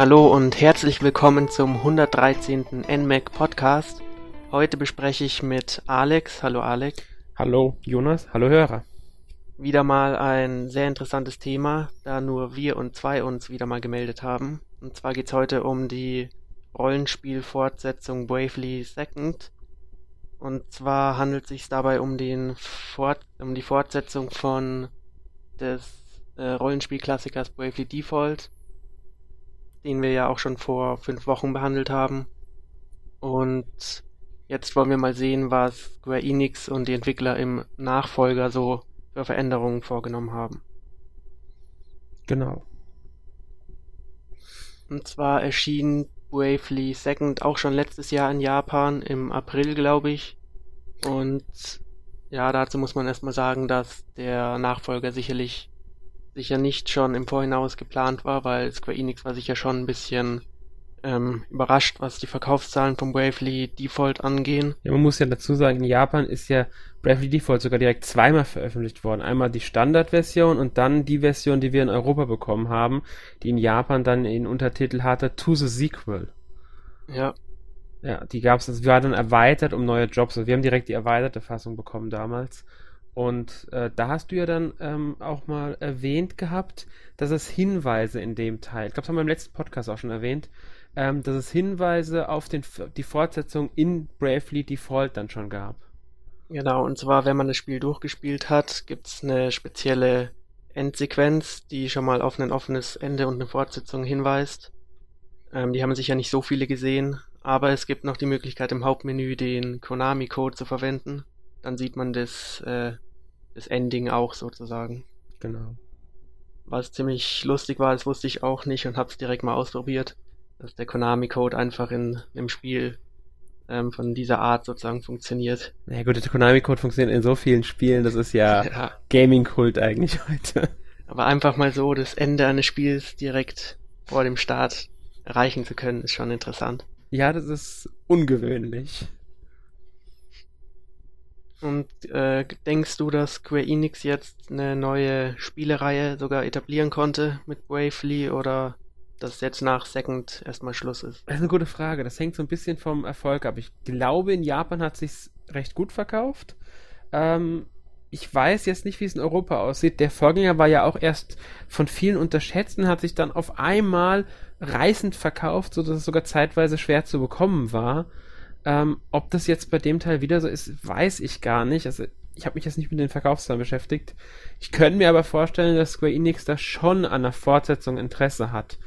Hallo und herzlich willkommen zum 113. NMAC Podcast. Heute bespreche ich mit Alex. Hallo Alex. Hallo Jonas, hallo Hörer. Wieder mal ein sehr interessantes Thema, da nur wir und zwei uns wieder mal gemeldet haben. Und zwar geht es heute um die Rollenspiel-Fortsetzung Bravely Second. Und zwar handelt es sich dabei um, den Fort um die Fortsetzung von des äh, Rollenspielklassikers Bravely Default, den wir ja auch schon vor fünf Wochen behandelt haben. Und jetzt wollen wir mal sehen, was Square Enix und die Entwickler im Nachfolger so für Veränderungen vorgenommen haben. Genau. Und zwar erschien Bravely Second auch schon letztes Jahr in Japan, im April, glaube ich. Und ja, dazu muss man erstmal sagen, dass der Nachfolger sicherlich sicher nicht schon im Vorhinaus geplant war, weil Square Enix war sicher schon ein bisschen ähm, überrascht, was die Verkaufszahlen von Bravely Default angehen. Ja, man muss ja dazu sagen, in Japan ist ja Bravely Default sogar direkt zweimal veröffentlicht worden. Einmal die Standardversion und dann die Version, die wir in Europa bekommen haben, die in Japan dann den Untertitel hatte To the Sequel. Ja. Ja, die gab es, also war dann erweitert um neue Jobs. Also wir haben direkt die erweiterte Fassung bekommen damals. Und äh, da hast du ja dann ähm, auch mal erwähnt gehabt, dass es Hinweise in dem Teil, ich glaube, das haben wir im letzten Podcast auch schon erwähnt, ähm, dass es Hinweise auf den, die Fortsetzung in Bravely Default dann schon gab. Genau, und zwar, wenn man das Spiel durchgespielt hat, gibt es eine spezielle Endsequenz, die schon mal auf ein offenes Ende und eine Fortsetzung hinweist. Ähm, die haben sicher nicht so viele gesehen, aber es gibt noch die Möglichkeit im Hauptmenü den Konami-Code zu verwenden. Dann sieht man das, äh, das Ending auch sozusagen. Genau. Was ziemlich lustig war, das wusste ich auch nicht und hab's direkt mal ausprobiert dass der Konami-Code einfach in einem Spiel ähm, von dieser Art sozusagen funktioniert. Na ja, gut, der Konami-Code funktioniert in so vielen Spielen, das ist ja, ja. Gaming-Kult eigentlich heute. Aber einfach mal so das Ende eines Spiels direkt vor dem Start erreichen zu können, ist schon interessant. Ja, das ist ungewöhnlich. Und äh, denkst du, dass Square Enix jetzt eine neue Spielereihe sogar etablieren konnte mit Bravely oder dass jetzt nach Second erstmal Schluss ist? Das ist eine gute Frage. Das hängt so ein bisschen vom Erfolg ab. Ich glaube, in Japan hat sich recht gut verkauft. Ähm, ich weiß jetzt nicht, wie es in Europa aussieht. Der Vorgänger war ja auch erst von vielen unterschätzt und hat sich dann auf einmal reißend verkauft, sodass es sogar zeitweise schwer zu bekommen war. Ähm, ob das jetzt bei dem Teil wieder so ist, weiß ich gar nicht. Also ich habe mich jetzt nicht mit den Verkaufszahlen beschäftigt. Ich könnte mir aber vorstellen, dass Square Enix da schon an der Fortsetzung Interesse hat.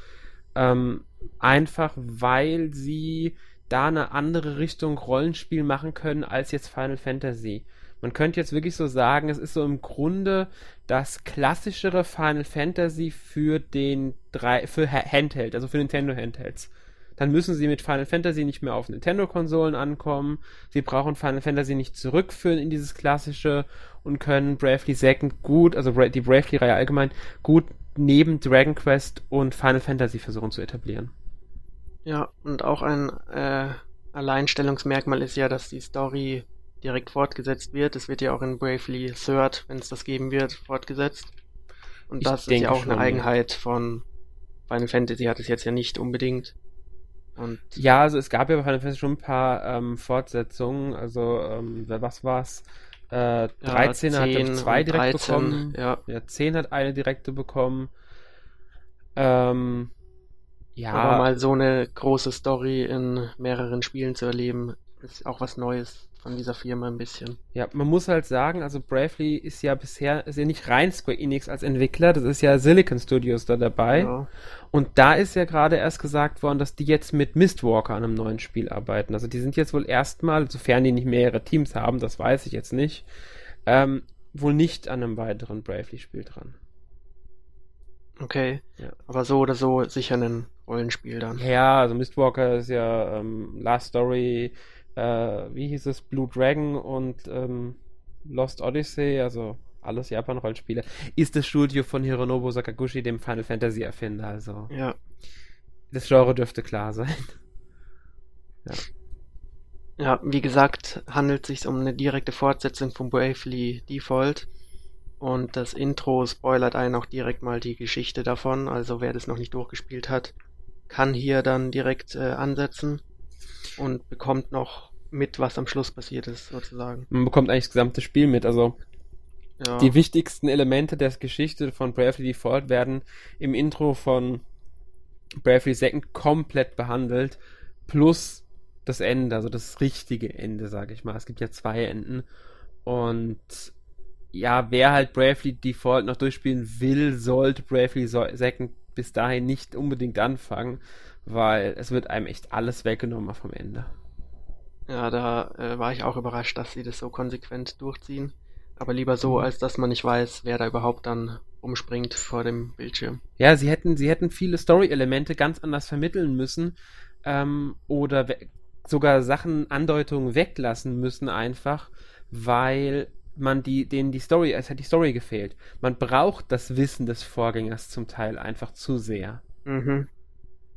Ähm, einfach weil sie da eine andere Richtung Rollenspiel machen können als jetzt Final Fantasy. Man könnte jetzt wirklich so sagen, es ist so im Grunde das klassischere Final Fantasy für den drei, für Handheld, also für Nintendo Handhelds. Dann müssen sie mit Final Fantasy nicht mehr auf Nintendo-Konsolen ankommen. Sie brauchen Final Fantasy nicht zurückführen in dieses klassische und können Bravely Second gut, also die Bravely-Reihe allgemein, gut neben Dragon Quest und Final Fantasy versuchen zu etablieren. Ja, und auch ein äh, Alleinstellungsmerkmal ist ja, dass die Story direkt fortgesetzt wird. Es wird ja auch in Bravely Third, wenn es das geben wird, fortgesetzt. Und ich das ist ja auch schon, eine Eigenheit von Final Fantasy, hat es jetzt ja nicht unbedingt. Und ja, also es gab ja bei Final Fantasy schon ein paar ähm, Fortsetzungen. Also, ähm, was war's? Äh, 13 ja, hat zwei direkt 13, bekommen. Ja. ja, 10 hat eine direkte bekommen. Ähm, ja. Aber mal so eine große Story in mehreren Spielen zu erleben, ist auch was Neues von dieser Firma ein bisschen. Ja, man muss halt sagen, also Bravely ist ja bisher, ist ja nicht rein Square Enix als Entwickler, das ist ja Silicon Studios da dabei. Ja. Und da ist ja gerade erst gesagt worden, dass die jetzt mit Mistwalker an einem neuen Spiel arbeiten. Also die sind jetzt wohl erstmal, sofern die nicht mehrere Teams haben, das weiß ich jetzt nicht, ähm, wohl nicht an einem weiteren Bravely-Spiel dran. Okay. Ja. Aber so oder so sicher ein Rollenspiel dann. Ja, also Mistwalker ist ja ähm, Last Story, äh, wie hieß es, Blue Dragon und ähm, Lost Odyssey, also alles Japan-Rollenspiele, ist das Studio von Hironobu Sakaguchi, dem Final Fantasy-Erfinder. Also ja. das Genre dürfte klar sein. ja. Ja, wie gesagt, handelt es sich um eine direkte Fortsetzung von Bravely Default. Und das Intro spoilert einen auch direkt mal die Geschichte davon. Also wer das noch nicht durchgespielt hat, kann hier dann direkt äh, ansetzen und bekommt noch mit, was am Schluss passiert ist, sozusagen. Man bekommt eigentlich das gesamte Spiel mit. Also ja. die wichtigsten Elemente der Geschichte von Bravely Default werden im Intro von Bravely Second komplett behandelt, plus das Ende, also das richtige Ende, sage ich mal. Es gibt ja zwei Enden. Und ja, wer halt Bravely Default noch durchspielen will, sollte Bravely Second bis dahin nicht unbedingt anfangen, weil es wird einem echt alles weggenommen vom Ende. Ja, da äh, war ich auch überrascht, dass sie das so konsequent durchziehen. Aber lieber so, mhm. als dass man nicht weiß, wer da überhaupt dann umspringt vor dem Bildschirm. Ja, sie hätten, sie hätten viele Story-Elemente ganz anders vermitteln müssen ähm, oder sogar Sachen, Andeutungen weglassen müssen einfach, weil man die, denen die Story, es hat die Story gefehlt. Man braucht das Wissen des Vorgängers zum Teil einfach zu sehr. Mhm.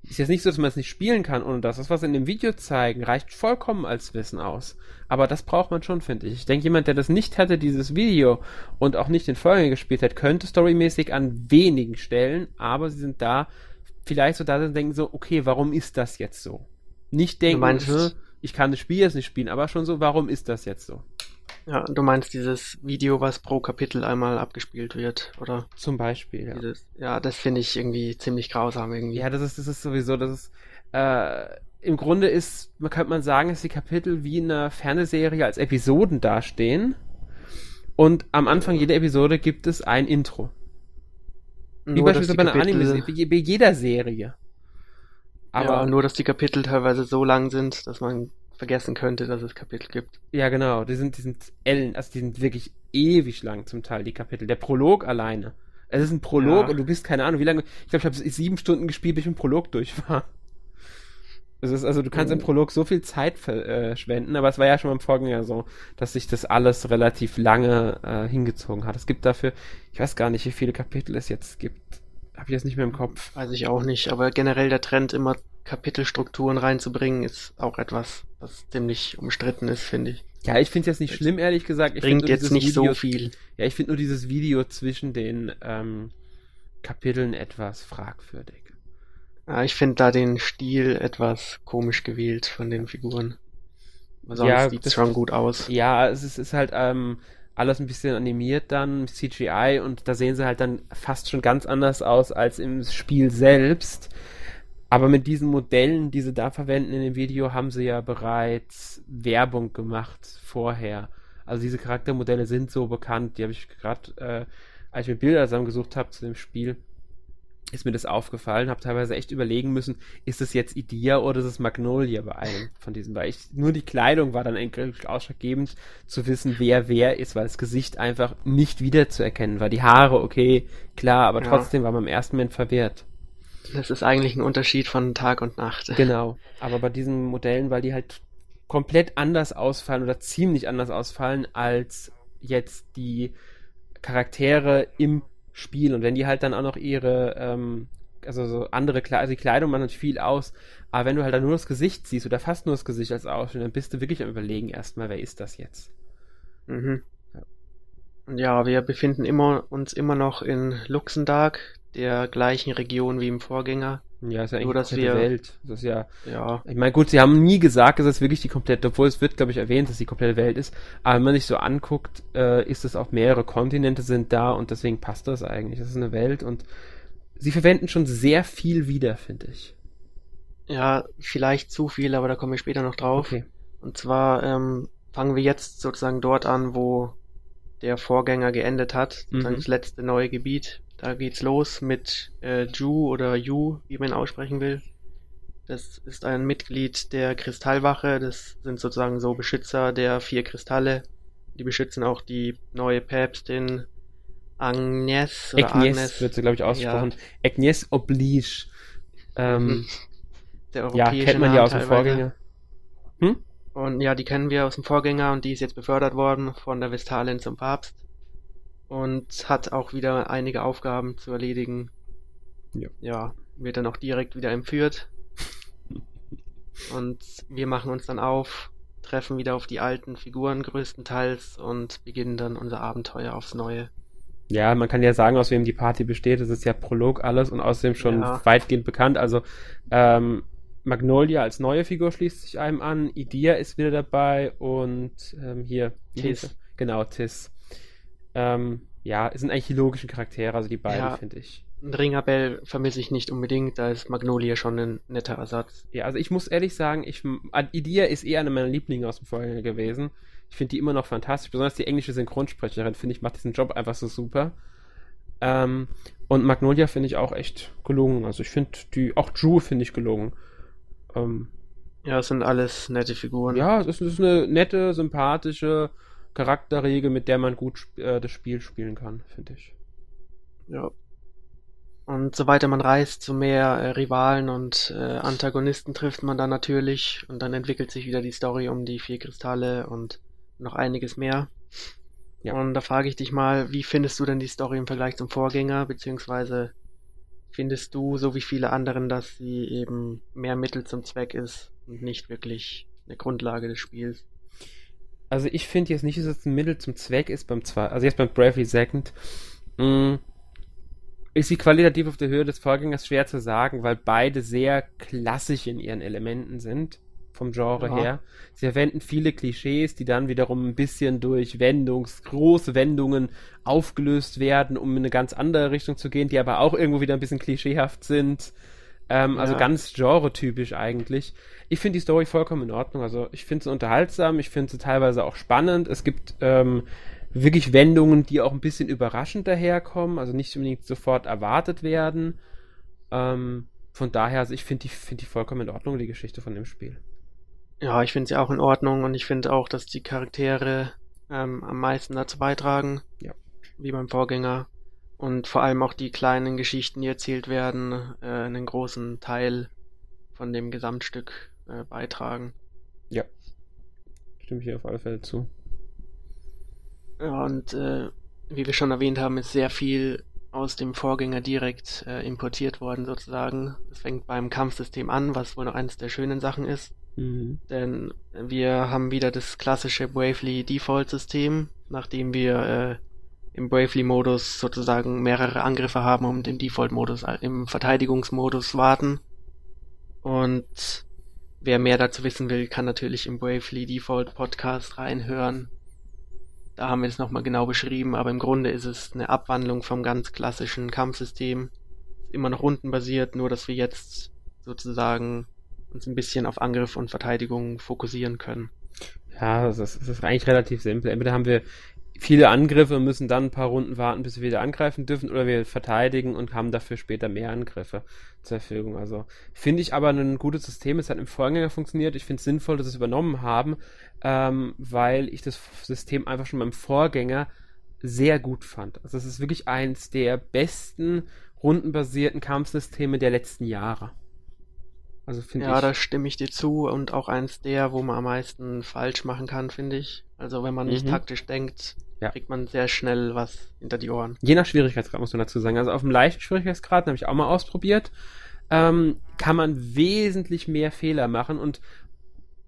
Ist jetzt nicht so, dass man es nicht spielen kann ohne das. Das, was in dem Video zeigen, reicht vollkommen als Wissen aus. Aber das braucht man schon, finde ich. Ich denke, jemand, der das nicht hatte, dieses Video, und auch nicht den Vorgänger gespielt hat, könnte storymäßig an wenigen Stellen, aber sie sind da, vielleicht so da sind, denken so, okay, warum ist das jetzt so? Nicht denken, meinst, ich kann das Spiel jetzt nicht spielen, aber schon so, warum ist das jetzt so? Ja, du meinst dieses Video, was pro Kapitel einmal abgespielt wird, oder? Zum Beispiel, ja. Dieses, ja, das finde ich irgendwie ziemlich grausam irgendwie. Ja, das ist, das ist sowieso, das ist, äh, im Grunde ist, man könnte man sagen, dass die Kapitel wie in einer Fernsehserie als Episoden dastehen. Und am Anfang jeder Episode gibt es ein Intro. Wie beispielsweise bei einer Anime, wie bei jeder Serie. Aber ja, nur, dass die Kapitel teilweise so lang sind, dass man vergessen könnte, dass es Kapitel gibt. Ja, genau. Die sind, die sind Ellen, also die sind wirklich ewig lang zum Teil, die Kapitel. Der Prolog alleine. Es ist ein Prolog ja. und du bist keine Ahnung, wie lange. Ich glaube, ich habe sieben Stunden gespielt, bis ich im Prolog durch war. Es ist also, du kannst im oh. Prolog so viel Zeit verschwenden, äh, aber es war ja schon beim Vorgänger so, dass sich das alles relativ lange äh, hingezogen hat. Es gibt dafür, ich weiß gar nicht, wie viele Kapitel es jetzt gibt. Habe ich jetzt nicht mehr im Kopf. Weiß ich auch nicht, aber generell der Trend immer Kapitelstrukturen reinzubringen, ist auch etwas, was ziemlich umstritten ist, finde ich. Ja, ich finde es jetzt nicht schlimm, ehrlich gesagt. Ich Bringt jetzt nicht Video, so viel. Ja, ich finde nur dieses Video zwischen den ähm, Kapiteln etwas fragwürdig. Ja, ich finde da den Stil etwas komisch gewählt von den Figuren. Sonst ja, sieht es schon gut aus. Ja, es ist, ist halt ähm, alles ein bisschen animiert dann, CGI, und da sehen sie halt dann fast schon ganz anders aus als im Spiel selbst. Aber mit diesen Modellen, die sie da verwenden in dem Video, haben sie ja bereits Werbung gemacht vorher. Also diese Charaktermodelle sind so bekannt. Die habe ich gerade, äh, als ich mir Bilder zusammengesucht habe zu dem Spiel, ist mir das aufgefallen. Habe teilweise echt überlegen müssen, ist es jetzt Idea oder ist es Magnolia bei einem von diesen? Weil ich, nur die Kleidung war dann eigentlich ausschlaggebend zu wissen, wer wer ist, weil das Gesicht einfach nicht wiederzuerkennen war. Die Haare, okay, klar, aber ja. trotzdem war man im ersten Moment verwirrt. Das ist eigentlich ein Unterschied von Tag und Nacht. Genau. Aber bei diesen Modellen, weil die halt komplett anders ausfallen oder ziemlich anders ausfallen als jetzt die Charaktere im Spiel. Und wenn die halt dann auch noch ihre, ähm, also so andere Kleidung, also die Kleidung macht natürlich viel aus, aber wenn du halt dann nur das Gesicht siehst oder fast nur das Gesicht als Ausschnitt, dann bist du wirklich am überlegen erstmal, wer ist das jetzt? Mhm. Ja, wir befinden immer, uns immer noch in Luxemburg, der gleichen Region wie im Vorgänger. Ja, ist ja eigentlich dass wir, Welt. Das ist ja, ja. Ich meine, gut, sie haben nie gesagt, dass es wirklich die komplette, obwohl es wird, glaube ich, erwähnt, dass die komplette Welt ist. Aber wenn man sich so anguckt, äh, ist es auch mehrere Kontinente sind da und deswegen passt das eigentlich. Das ist eine Welt und sie verwenden schon sehr viel wieder, finde ich. Ja, vielleicht zu viel, aber da kommen wir später noch drauf. Okay. Und zwar ähm, fangen wir jetzt sozusagen dort an, wo der Vorgänger geendet hat, mhm. das letzte neue Gebiet. Da geht's los mit äh, Ju oder Yu, wie man aussprechen will. Das ist ein Mitglied der Kristallwache. Das sind sozusagen so Beschützer der vier Kristalle. Die beschützen auch die neue Päpstin Agnes oder Agnes, Agnes. wird sie, glaube ich, ausgesprochen. Ja. Agnes Oblige. Ähm, mhm. der europäische ja, kennt man ja aus dem Vorgänger. Hm? Und ja, die kennen wir aus dem Vorgänger und die ist jetzt befördert worden von der Vestalin zum Papst und hat auch wieder einige Aufgaben zu erledigen. Ja. ja, wird dann auch direkt wieder entführt. und wir machen uns dann auf, treffen wieder auf die alten Figuren größtenteils und beginnen dann unser Abenteuer aufs Neue. Ja, man kann ja sagen, aus wem die Party besteht. Das ist ja Prolog alles und außerdem schon ja. weitgehend bekannt. Also ähm, Magnolia als neue Figur schließt sich einem an, Idia ist wieder dabei und ähm, hier Tis. Genau, Tis. Ähm, ja, es sind eigentlich die logischen Charaktere, also die beiden, ja. finde ich. Ringabell vermisse ich nicht unbedingt, da ist Magnolia schon ein netter Ersatz. Ja, also ich muss ehrlich sagen, ich, Idia ist eher eine meiner Lieblinge aus dem Vorgänger gewesen. Ich finde die immer noch fantastisch, besonders die englische Synchronsprecherin, finde ich, macht diesen Job einfach so super. Ähm, und Magnolia finde ich auch echt gelungen. Also ich finde die, auch Drew finde ich gelungen. Ähm, ja, es sind alles nette Figuren. Ja, es ist eine nette, sympathische Charakterregel, mit der man gut äh, das Spiel spielen kann, finde ich. Ja. Und so weiter man reist, so mehr äh, Rivalen und äh, Antagonisten trifft man dann natürlich und dann entwickelt sich wieder die Story um die vier Kristalle und noch einiges mehr. Ja. Und da frage ich dich mal, wie findest du denn die Story im Vergleich zum Vorgänger, beziehungsweise findest du, so wie viele anderen, dass sie eben mehr Mittel zum Zweck ist und nicht wirklich eine Grundlage des Spiels? Also ich finde jetzt nicht, dass es ein Mittel zum Zweck ist beim zwei, also jetzt beim Bravely Second. Mh, mm, ist sie qualitativ auf der Höhe des Vorgängers schwer zu sagen, weil beide sehr klassisch in ihren Elementen sind vom Genre ja. her. Sie verwenden viele Klischees, die dann wiederum ein bisschen durch Wendungs, große Wendungen aufgelöst werden, um in eine ganz andere Richtung zu gehen, die aber auch irgendwo wieder ein bisschen klischeehaft sind. Ähm, also ja. Also ganz genre-typisch eigentlich. Ich finde die Story vollkommen in Ordnung. Also ich finde sie unterhaltsam, ich finde sie teilweise auch spannend. Es gibt ähm, wirklich Wendungen, die auch ein bisschen überraschend daherkommen, also nicht unbedingt sofort erwartet werden. Ähm, von daher, also ich finde die, find die vollkommen in Ordnung, die Geschichte von dem Spiel. Ja, ich finde sie auch in Ordnung und ich finde auch, dass die Charaktere ähm, am meisten dazu beitragen. Ja. Wie beim Vorgänger. Und vor allem auch die kleinen Geschichten, die erzählt werden, äh, einen großen Teil von dem Gesamtstück äh, beitragen. Ja. Stimme ich hier auf alle Fälle zu. Ja, und äh, wie wir schon erwähnt haben, ist sehr viel aus dem Vorgänger direkt äh, importiert worden sozusagen. Es fängt beim Kampfsystem an, was wohl noch eines der schönen Sachen ist. Mhm. Denn wir haben wieder das klassische Bravely Default System, nachdem wir äh, im Bravely-Modus sozusagen mehrere Angriffe haben und im Default-Modus, äh, im Verteidigungsmodus warten. Und wer mehr dazu wissen will, kann natürlich im Bravely Default Podcast reinhören. Da haben wir es nochmal genau beschrieben, aber im Grunde ist es eine Abwandlung vom ganz klassischen Kampfsystem. Immer noch rundenbasiert, nur dass wir jetzt sozusagen uns ein bisschen auf Angriff und Verteidigung fokussieren können. Ja, das ist, das ist eigentlich relativ simpel. Entweder haben wir viele Angriffe und müssen dann ein paar Runden warten, bis wir wieder angreifen dürfen, oder wir verteidigen und haben dafür später mehr Angriffe zur Verfügung. Also finde ich aber ein gutes System. Es hat im Vorgänger funktioniert. Ich finde es sinnvoll, dass sie es übernommen haben, ähm, weil ich das System einfach schon beim Vorgänger sehr gut fand. Also es ist wirklich eins der besten rundenbasierten Kampfsysteme der letzten Jahre. Also finde ja, ich. Ja, da stimme ich dir zu und auch eins der, wo man am meisten falsch machen kann, finde ich. Also wenn man nicht mhm. taktisch denkt, ja. kriegt man sehr schnell was hinter die Ohren. Je nach Schwierigkeitsgrad muss man dazu sagen. Also auf dem leichten Schwierigkeitsgrad, habe ich auch mal ausprobiert, ähm, kann man wesentlich mehr Fehler machen und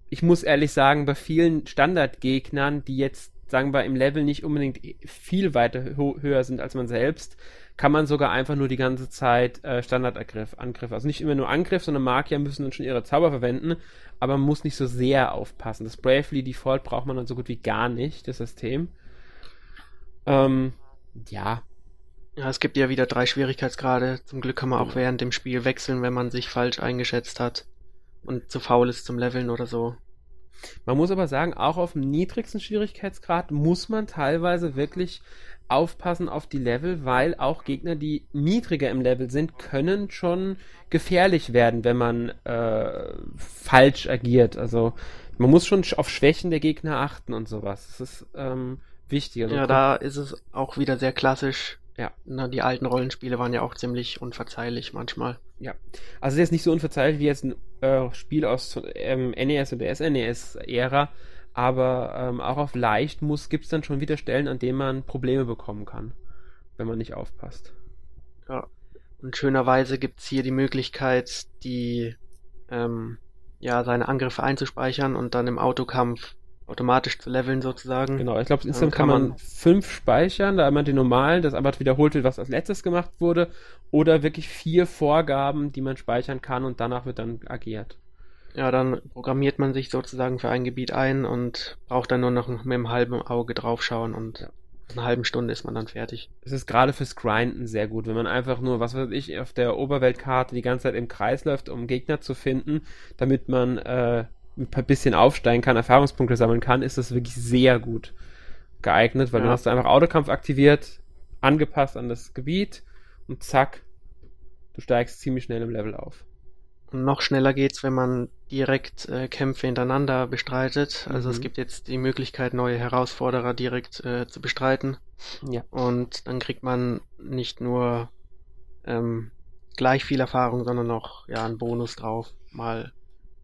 ich muss ehrlich sagen, bei vielen Standardgegnern, die jetzt, sagen wir, im Level nicht unbedingt viel weiter höher sind als man selbst, kann man sogar einfach nur die ganze Zeit äh, Standardangriff, Angriff, also nicht immer nur Angriff, sondern Magier müssen dann schon ihre Zauber verwenden, aber man muss nicht so sehr aufpassen. Das Bravely Default braucht man dann so gut wie gar nicht, das System. Ähm, ja. Ja, es gibt ja wieder drei Schwierigkeitsgrade. Zum Glück kann man auch während dem Spiel wechseln, wenn man sich falsch eingeschätzt hat und zu faul ist zum Leveln oder so. Man muss aber sagen, auch auf dem niedrigsten Schwierigkeitsgrad muss man teilweise wirklich aufpassen auf die Level, weil auch Gegner, die niedriger im Level sind, können schon gefährlich werden, wenn man äh, falsch agiert. Also man muss schon auf Schwächen der Gegner achten und sowas. Das ist ähm, wichtig. Also ja, da ist es auch wieder sehr klassisch. Ja. Na, die alten Rollenspiele waren ja auch ziemlich unverzeihlich manchmal. Ja. Also es ist jetzt nicht so unverzeihlich wie jetzt ein äh, Spiel aus ähm, NES oder SNES-Ära, aber ähm, auch auf leicht muss gibt es dann schon wieder Stellen, an denen man Probleme bekommen kann, wenn man nicht aufpasst. Ja. Und schönerweise gibt es hier die Möglichkeit, die ähm, ja seine Angriffe einzuspeichern und dann im Autokampf automatisch zu leveln sozusagen. Genau, ich glaube, insgesamt kann, kann man fünf speichern, da einmal die normalen, das aber wiederholt wird, was als letztes gemacht wurde, oder wirklich vier Vorgaben, die man speichern kann und danach wird dann agiert. Ja, dann programmiert man sich sozusagen für ein Gebiet ein und braucht dann nur noch mit einem halben Auge draufschauen und ja. einer halben Stunde ist man dann fertig. Es ist gerade fürs Grinden sehr gut, wenn man einfach nur, was weiß ich, auf der Oberweltkarte die ganze Zeit im Kreis läuft, um Gegner zu finden, damit man äh, ein bisschen aufsteigen kann, Erfahrungspunkte sammeln kann, ist das wirklich sehr gut geeignet, weil ja. dann hast du einfach Autokampf aktiviert, angepasst an das Gebiet und zack, du steigst ziemlich schnell im Level auf. Und noch schneller geht's, wenn man direkt äh, Kämpfe hintereinander bestreitet. Also mhm. es gibt jetzt die Möglichkeit, neue Herausforderer direkt äh, zu bestreiten. Ja. Und dann kriegt man nicht nur ähm, gleich viel Erfahrung, sondern noch ja einen Bonus drauf. Mal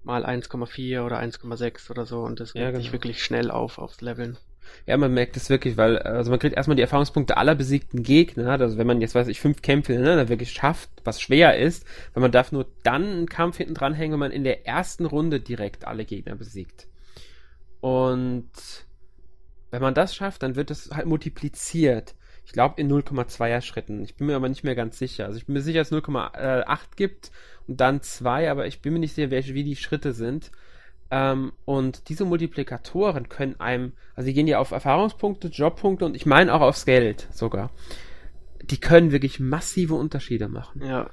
mal 1,4 oder 1,6 oder so und das wirkt ja, genau. sich wirklich schnell auf aufs Leveln. Ja, man merkt es wirklich, weil also man kriegt erstmal die Erfahrungspunkte aller besiegten Gegner. Also wenn man jetzt weiß ich fünf Kämpfe ne, da wirklich schafft, was schwer ist, weil man darf nur dann einen Kampf hinten dranhängen, wenn man in der ersten Runde direkt alle Gegner besiegt. Und wenn man das schafft, dann wird das halt multipliziert. Ich glaube in 0,2er Schritten. Ich bin mir aber nicht mehr ganz sicher. Also ich bin mir sicher, dass es 0,8 gibt und dann 2, aber ich bin mir nicht sicher, welche, wie die Schritte sind. Ähm, und diese Multiplikatoren können einem, also die gehen ja auf Erfahrungspunkte, Jobpunkte und ich meine auch aufs Geld sogar. Die können wirklich massive Unterschiede machen. Ja.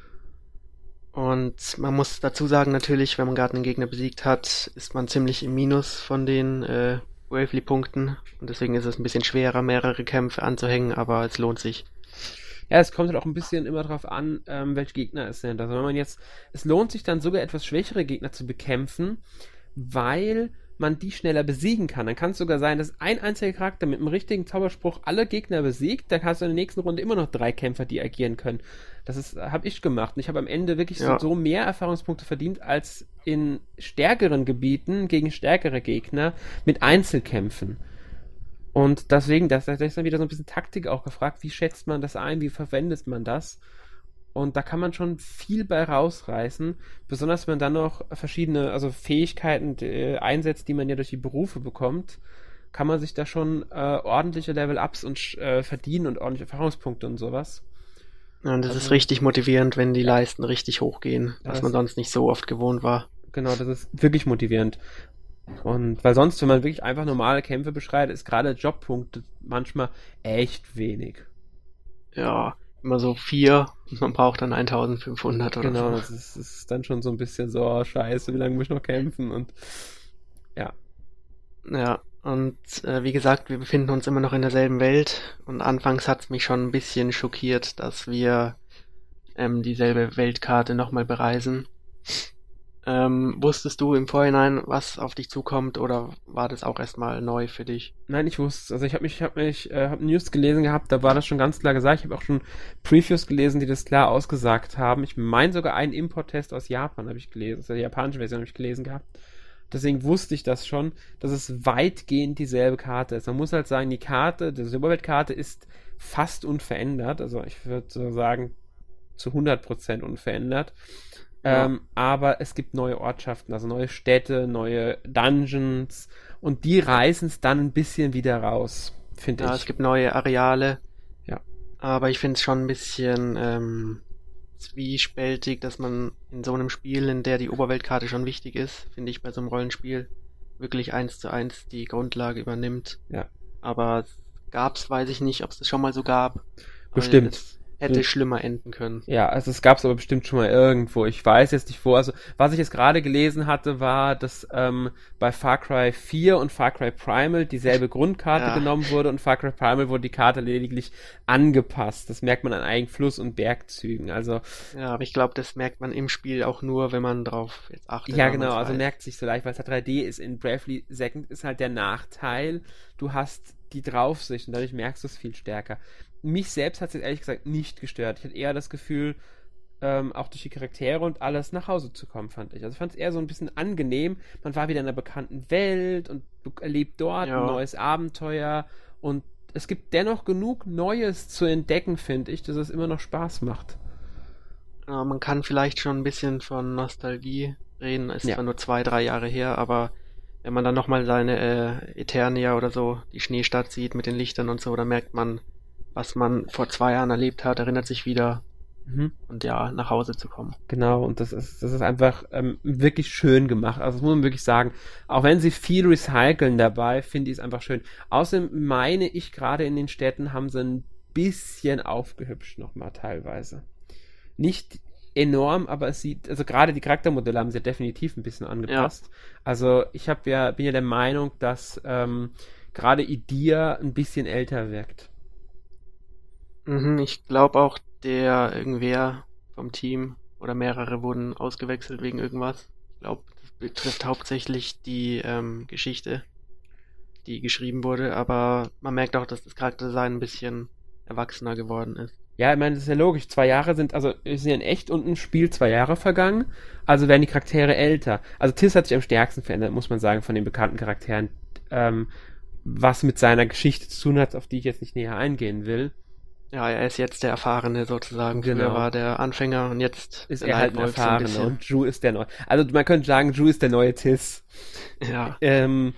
Und man muss dazu sagen, natürlich, wenn man gerade einen Gegner besiegt hat, ist man ziemlich im Minus von den äh, Wavely-Punkten. Und deswegen ist es ein bisschen schwerer, mehrere Kämpfe anzuhängen, aber es lohnt sich. Ja, es kommt halt auch ein bisschen immer darauf an, ähm, welche Gegner es sind. Also wenn man jetzt, es lohnt sich dann sogar etwas schwächere Gegner zu bekämpfen, weil man die schneller besiegen kann. Dann kann es sogar sein, dass ein einziger Charakter mit einem richtigen Zauberspruch alle Gegner besiegt. Dann hast du in der nächsten Runde immer noch drei Kämpfer, die agieren können. Das ist, habe ich gemacht. Und ich habe am Ende wirklich ja. so, so, mehr Erfahrungspunkte verdient als in stärkeren Gebieten gegen stärkere Gegner mit Einzelkämpfen. Und deswegen, da ist dann wieder so ein bisschen Taktik auch gefragt. Wie schätzt man das ein? Wie verwendet man das? Und da kann man schon viel bei rausreißen, besonders wenn man dann noch verschiedene, also Fähigkeiten äh, einsetzt, die man ja durch die Berufe bekommt, kann man sich da schon äh, ordentliche Level-Ups und äh, verdienen und ordentliche Erfahrungspunkte und sowas. Ja, und das also, ist richtig motivierend, wenn die Leisten richtig hochgehen, was man sonst nicht so oft gewohnt war. Genau, das ist wirklich motivierend. Und weil sonst, wenn man wirklich einfach normale Kämpfe beschreitet, ist gerade Jobpunkte manchmal echt wenig. Ja, immer so vier und man braucht dann 1500 oder genau, so. Genau, das ist, ist dann schon so ein bisschen so, oh, scheiße, wie lange muss ich noch kämpfen und ja. Ja, und äh, wie gesagt, wir befinden uns immer noch in derselben Welt und anfangs hat es mich schon ein bisschen schockiert, dass wir ähm, dieselbe Weltkarte nochmal bereisen. Ähm, wusstest du im Vorhinein, was auf dich zukommt, oder war das auch erstmal neu für dich? Nein, ich wusste. Also ich habe mich, ich habe mich, äh, hab News gelesen gehabt, da war das schon ganz klar gesagt. Ich habe auch schon Previews gelesen, die das klar ausgesagt haben. Ich meine sogar einen Import-Test aus Japan habe ich gelesen, aus der japanischen Version habe ich gelesen gehabt. Deswegen wusste ich das schon, dass es weitgehend dieselbe Karte ist. Man muss halt sagen, die Karte, die Silberweltkarte ist fast unverändert. Also ich würde so sagen, zu 100% unverändert. Ähm, aber es gibt neue Ortschaften, also neue Städte, neue Dungeons und die reißen es dann ein bisschen wieder raus, finde ja, ich. Es gibt neue Areale. Ja. Aber ich finde es schon ein bisschen ähm, zwiespältig, dass man in so einem Spiel, in der die Oberweltkarte schon wichtig ist, finde ich bei so einem Rollenspiel wirklich eins zu eins die Grundlage übernimmt. Ja. Aber gab's, weiß ich nicht, ob es das schon mal so gab. Bestimmt hätte hm. schlimmer enden können. Ja, also es gab es aber bestimmt schon mal irgendwo. Ich weiß jetzt nicht wo. Also was ich jetzt gerade gelesen hatte, war, dass ähm, bei Far Cry 4 und Far Cry Primal dieselbe Grundkarte ja. genommen wurde und Far Cry Primal wurde die Karte lediglich angepasst. Das merkt man an eigenen Fluss- und Bergzügen. Also ja, aber ich glaube, das merkt man im Spiel auch nur, wenn man drauf jetzt achtet. Ja, genau. Also merkt sich so leicht, weil es halt 3D ist. In Bravely Second ist halt der Nachteil. Du hast die Draufsicht und dadurch merkst du es viel stärker mich selbst hat es ehrlich gesagt nicht gestört. Ich hatte eher das Gefühl, ähm, auch durch die Charaktere und alles nach Hause zu kommen, fand ich. Also ich fand es eher so ein bisschen angenehm. Man war wieder in einer bekannten Welt und erlebt dort ja. ein neues Abenteuer und es gibt dennoch genug Neues zu entdecken, finde ich, dass es immer noch Spaß macht. Ja, man kann vielleicht schon ein bisschen von Nostalgie reden. Ist ja. zwar nur zwei, drei Jahre her, aber wenn man dann nochmal seine äh, Eternia oder so, die Schneestadt sieht mit den Lichtern und so, dann merkt man, was man vor zwei Jahren erlebt hat, erinnert sich wieder mhm. und ja, nach Hause zu kommen. Genau, und das ist, das ist einfach ähm, wirklich schön gemacht. Also das muss man wirklich sagen. Auch wenn sie viel recyceln dabei, finde ich es einfach schön. Außerdem meine ich, gerade in den Städten haben sie ein bisschen aufgehübscht nochmal teilweise. Nicht enorm, aber es sieht, also gerade die Charaktermodelle haben sie definitiv ein bisschen angepasst. Ja. Also ich habe ja, bin ja der Meinung, dass ähm, gerade Idia ein bisschen älter wirkt. Mhm, ich glaube auch, der irgendwer vom Team oder mehrere wurden ausgewechselt wegen irgendwas. Ich glaube, das betrifft hauptsächlich die ähm, Geschichte, die geschrieben wurde, aber man merkt auch, dass das Charakterdesign ein bisschen erwachsener geworden ist. Ja, ich meine, das ist ja logisch. Zwei Jahre sind, also ist ja in echt und ein Spiel zwei Jahre vergangen, also werden die Charaktere älter. Also Tis hat sich am stärksten verändert, muss man sagen, von den bekannten Charakteren. Ähm, was mit seiner Geschichte zu tun hat, auf die ich jetzt nicht näher eingehen will. Ja, er ist jetzt der Erfahrene sozusagen. Genau. Früher war der Anfänger und jetzt ist er halt ein Erfahrene so und Drew ist der neue. Also man könnte sagen, Drew ist der neue Tis. Ja. Ähm,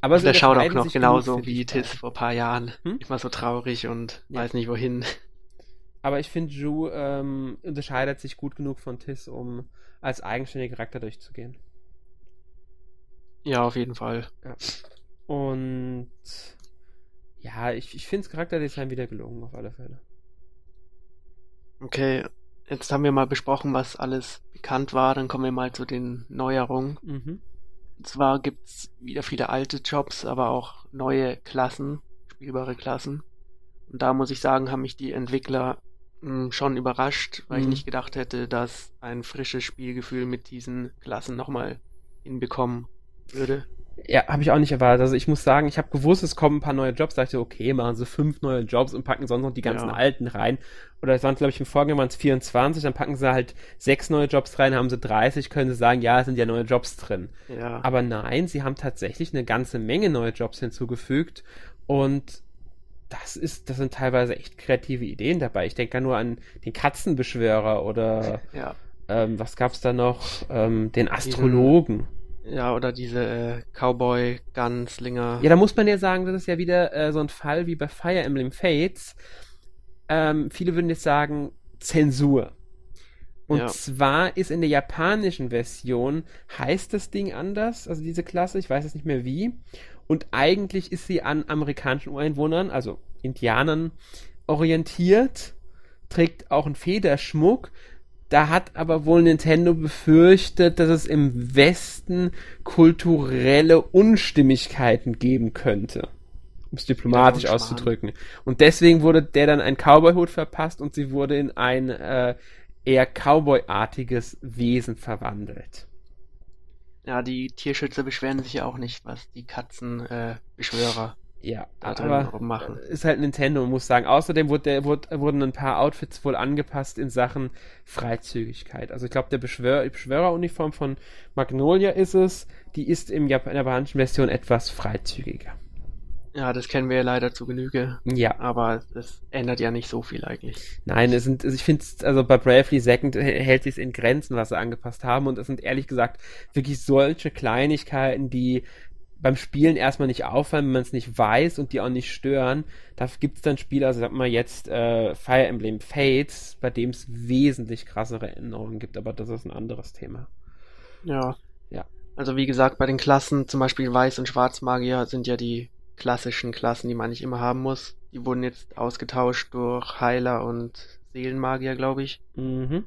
aber so der schaut auch noch genauso wie Tis vor paar Jahren. Hm? Immer so traurig und ja. weiß nicht wohin. Aber ich finde, Drew ähm, unterscheidet sich gut genug von Tis, um als eigenständiger Charakter durchzugehen. Ja, auf jeden Fall. Ja. Und ja, ich, ich finde das Charakterdesign wieder gelungen, auf alle Fälle. Okay, jetzt haben wir mal besprochen, was alles bekannt war. Dann kommen wir mal zu den Neuerungen. Mhm. Und zwar gibt's wieder viele alte Jobs, aber auch neue Klassen, spielbare Klassen. Und da muss ich sagen, haben mich die Entwickler mh, hm, schon überrascht, weil mhm. ich nicht gedacht hätte, dass ein frisches Spielgefühl mit diesen Klassen nochmal hinbekommen würde. Ja, habe ich auch nicht erwartet. Also ich muss sagen, ich habe gewusst, es kommen ein paar neue Jobs. Da dachte ich, okay, machen sie fünf neue Jobs und packen sonst noch die ganzen ja. alten rein. Oder es waren, glaube ich, im Vorgänger waren es 24, dann packen sie halt sechs neue Jobs rein, haben sie 30, können sie sagen, ja, es sind ja neue Jobs drin. Ja. Aber nein, sie haben tatsächlich eine ganze Menge neue Jobs hinzugefügt und das ist, das sind teilweise echt kreative Ideen dabei. Ich denke nur an den Katzenbeschwörer oder ja. ähm, was gab's da noch? Ähm, den Astrologen. Ja, oder diese äh, Cowboy-Gunslinger. Ja, da muss man ja sagen, das ist ja wieder äh, so ein Fall wie bei Fire Emblem Fates. Ähm, viele würden jetzt sagen, Zensur. Und ja. zwar ist in der japanischen Version, heißt das Ding anders, also diese Klasse, ich weiß jetzt nicht mehr wie. Und eigentlich ist sie an amerikanischen Ureinwohnern, also Indianern, orientiert, trägt auch einen Federschmuck da hat aber wohl Nintendo befürchtet, dass es im Westen kulturelle Unstimmigkeiten geben könnte. Um es diplomatisch ja, auszudrücken. Und deswegen wurde der dann ein Cowboy-Hut verpasst und sie wurde in ein äh, eher Cowboy-artiges Wesen verwandelt. Ja, die Tierschützer beschweren sich ja auch nicht, was die Katzenbeschwörer äh, ja, aber machen. ist halt Nintendo, muss sagen. Außerdem wurde wurde, wurden ein paar Outfits wohl angepasst in Sachen Freizügigkeit. Also ich glaube, der Beschwör die Beschwöreruniform von Magnolia ist es, die ist im der japanischen Version etwas freizügiger. Ja, das kennen wir ja leider zu Genüge. Ja. Aber das ändert ja nicht so viel eigentlich. Nein, es sind, ich finde also bei Bravely Second hält es in Grenzen, was sie angepasst haben. Und es sind ehrlich gesagt wirklich solche Kleinigkeiten, die beim Spielen erstmal nicht auffallen, wenn man es nicht weiß und die auch nicht stören. Da gibt es dann Spiele, also sag mal jetzt äh, Fire Emblem Fates, bei dem es wesentlich krassere Änderungen gibt, aber das ist ein anderes Thema. Ja. Ja. Also wie gesagt, bei den Klassen, zum Beispiel Weiß- und Schwarzmagier, sind ja die klassischen Klassen, die man nicht immer haben muss. Die wurden jetzt ausgetauscht durch Heiler und Seelenmagier, glaube ich. Mhm.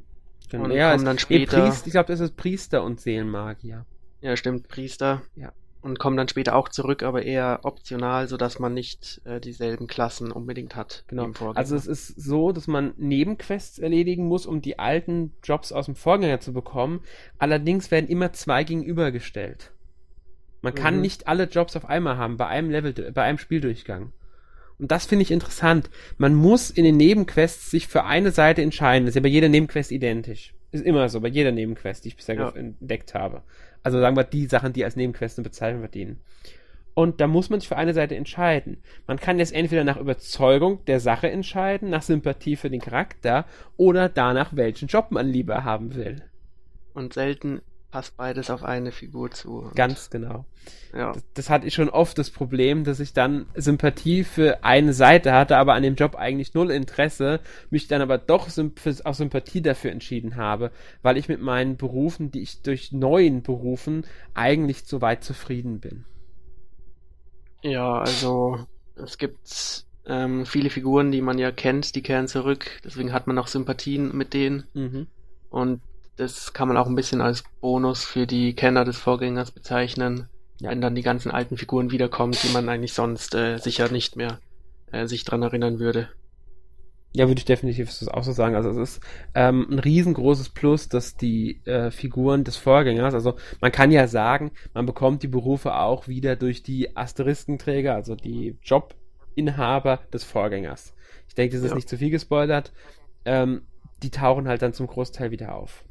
Genau. Und ja, kommen dann später. Priest, ich glaube, das ist Priester und Seelenmagier. Ja, stimmt, Priester. Ja und kommen dann später auch zurück, aber eher optional, so dass man nicht äh, dieselben Klassen unbedingt hat. Genau. Also es ist so, dass man Nebenquests erledigen muss, um die alten Jobs aus dem Vorgänger zu bekommen. Allerdings werden immer zwei gegenübergestellt. Man kann mhm. nicht alle Jobs auf einmal haben bei einem Level, bei einem Spieldurchgang. Und das finde ich interessant. Man muss in den Nebenquests sich für eine Seite entscheiden. Das ist ja bei jeder Nebenquest identisch. Ist immer so, bei jeder Nebenquest, die ich bisher ja. entdeckt habe. Also sagen wir die Sachen, die als Nebenquesten Bezeichnung verdienen. Und da muss man sich für eine Seite entscheiden. Man kann jetzt entweder nach Überzeugung der Sache entscheiden, nach Sympathie für den Charakter oder danach, welchen Job man lieber haben will. Und selten passt beides auf eine Figur zu. Ganz genau. Ja. Das, das hatte ich schon oft das Problem, dass ich dann Sympathie für eine Seite hatte, aber an dem Job eigentlich null Interesse, mich dann aber doch symp auch Sympathie dafür entschieden habe, weil ich mit meinen Berufen, die ich durch neuen Berufen eigentlich so weit zufrieden bin. Ja, also es gibt ähm, viele Figuren, die man ja kennt, die kehren zurück. Deswegen hat man auch Sympathien mit denen. Mhm. Und das kann man auch ein bisschen als Bonus für die Kenner des Vorgängers bezeichnen, Ja. wenn dann die ganzen alten Figuren wiederkommen, die man eigentlich sonst äh, sicher nicht mehr äh, sich dran erinnern würde. Ja, würde ich definitiv auch so sagen. Also es ist ähm, ein riesengroßes Plus, dass die äh, Figuren des Vorgängers, also man kann ja sagen, man bekommt die Berufe auch wieder durch die Asteriskenträger, also die Jobinhaber des Vorgängers. Ich denke, das ist Ja. nicht zu viel gespoilert. Ähm, die tauchen halt dann zum Großteil wieder auf.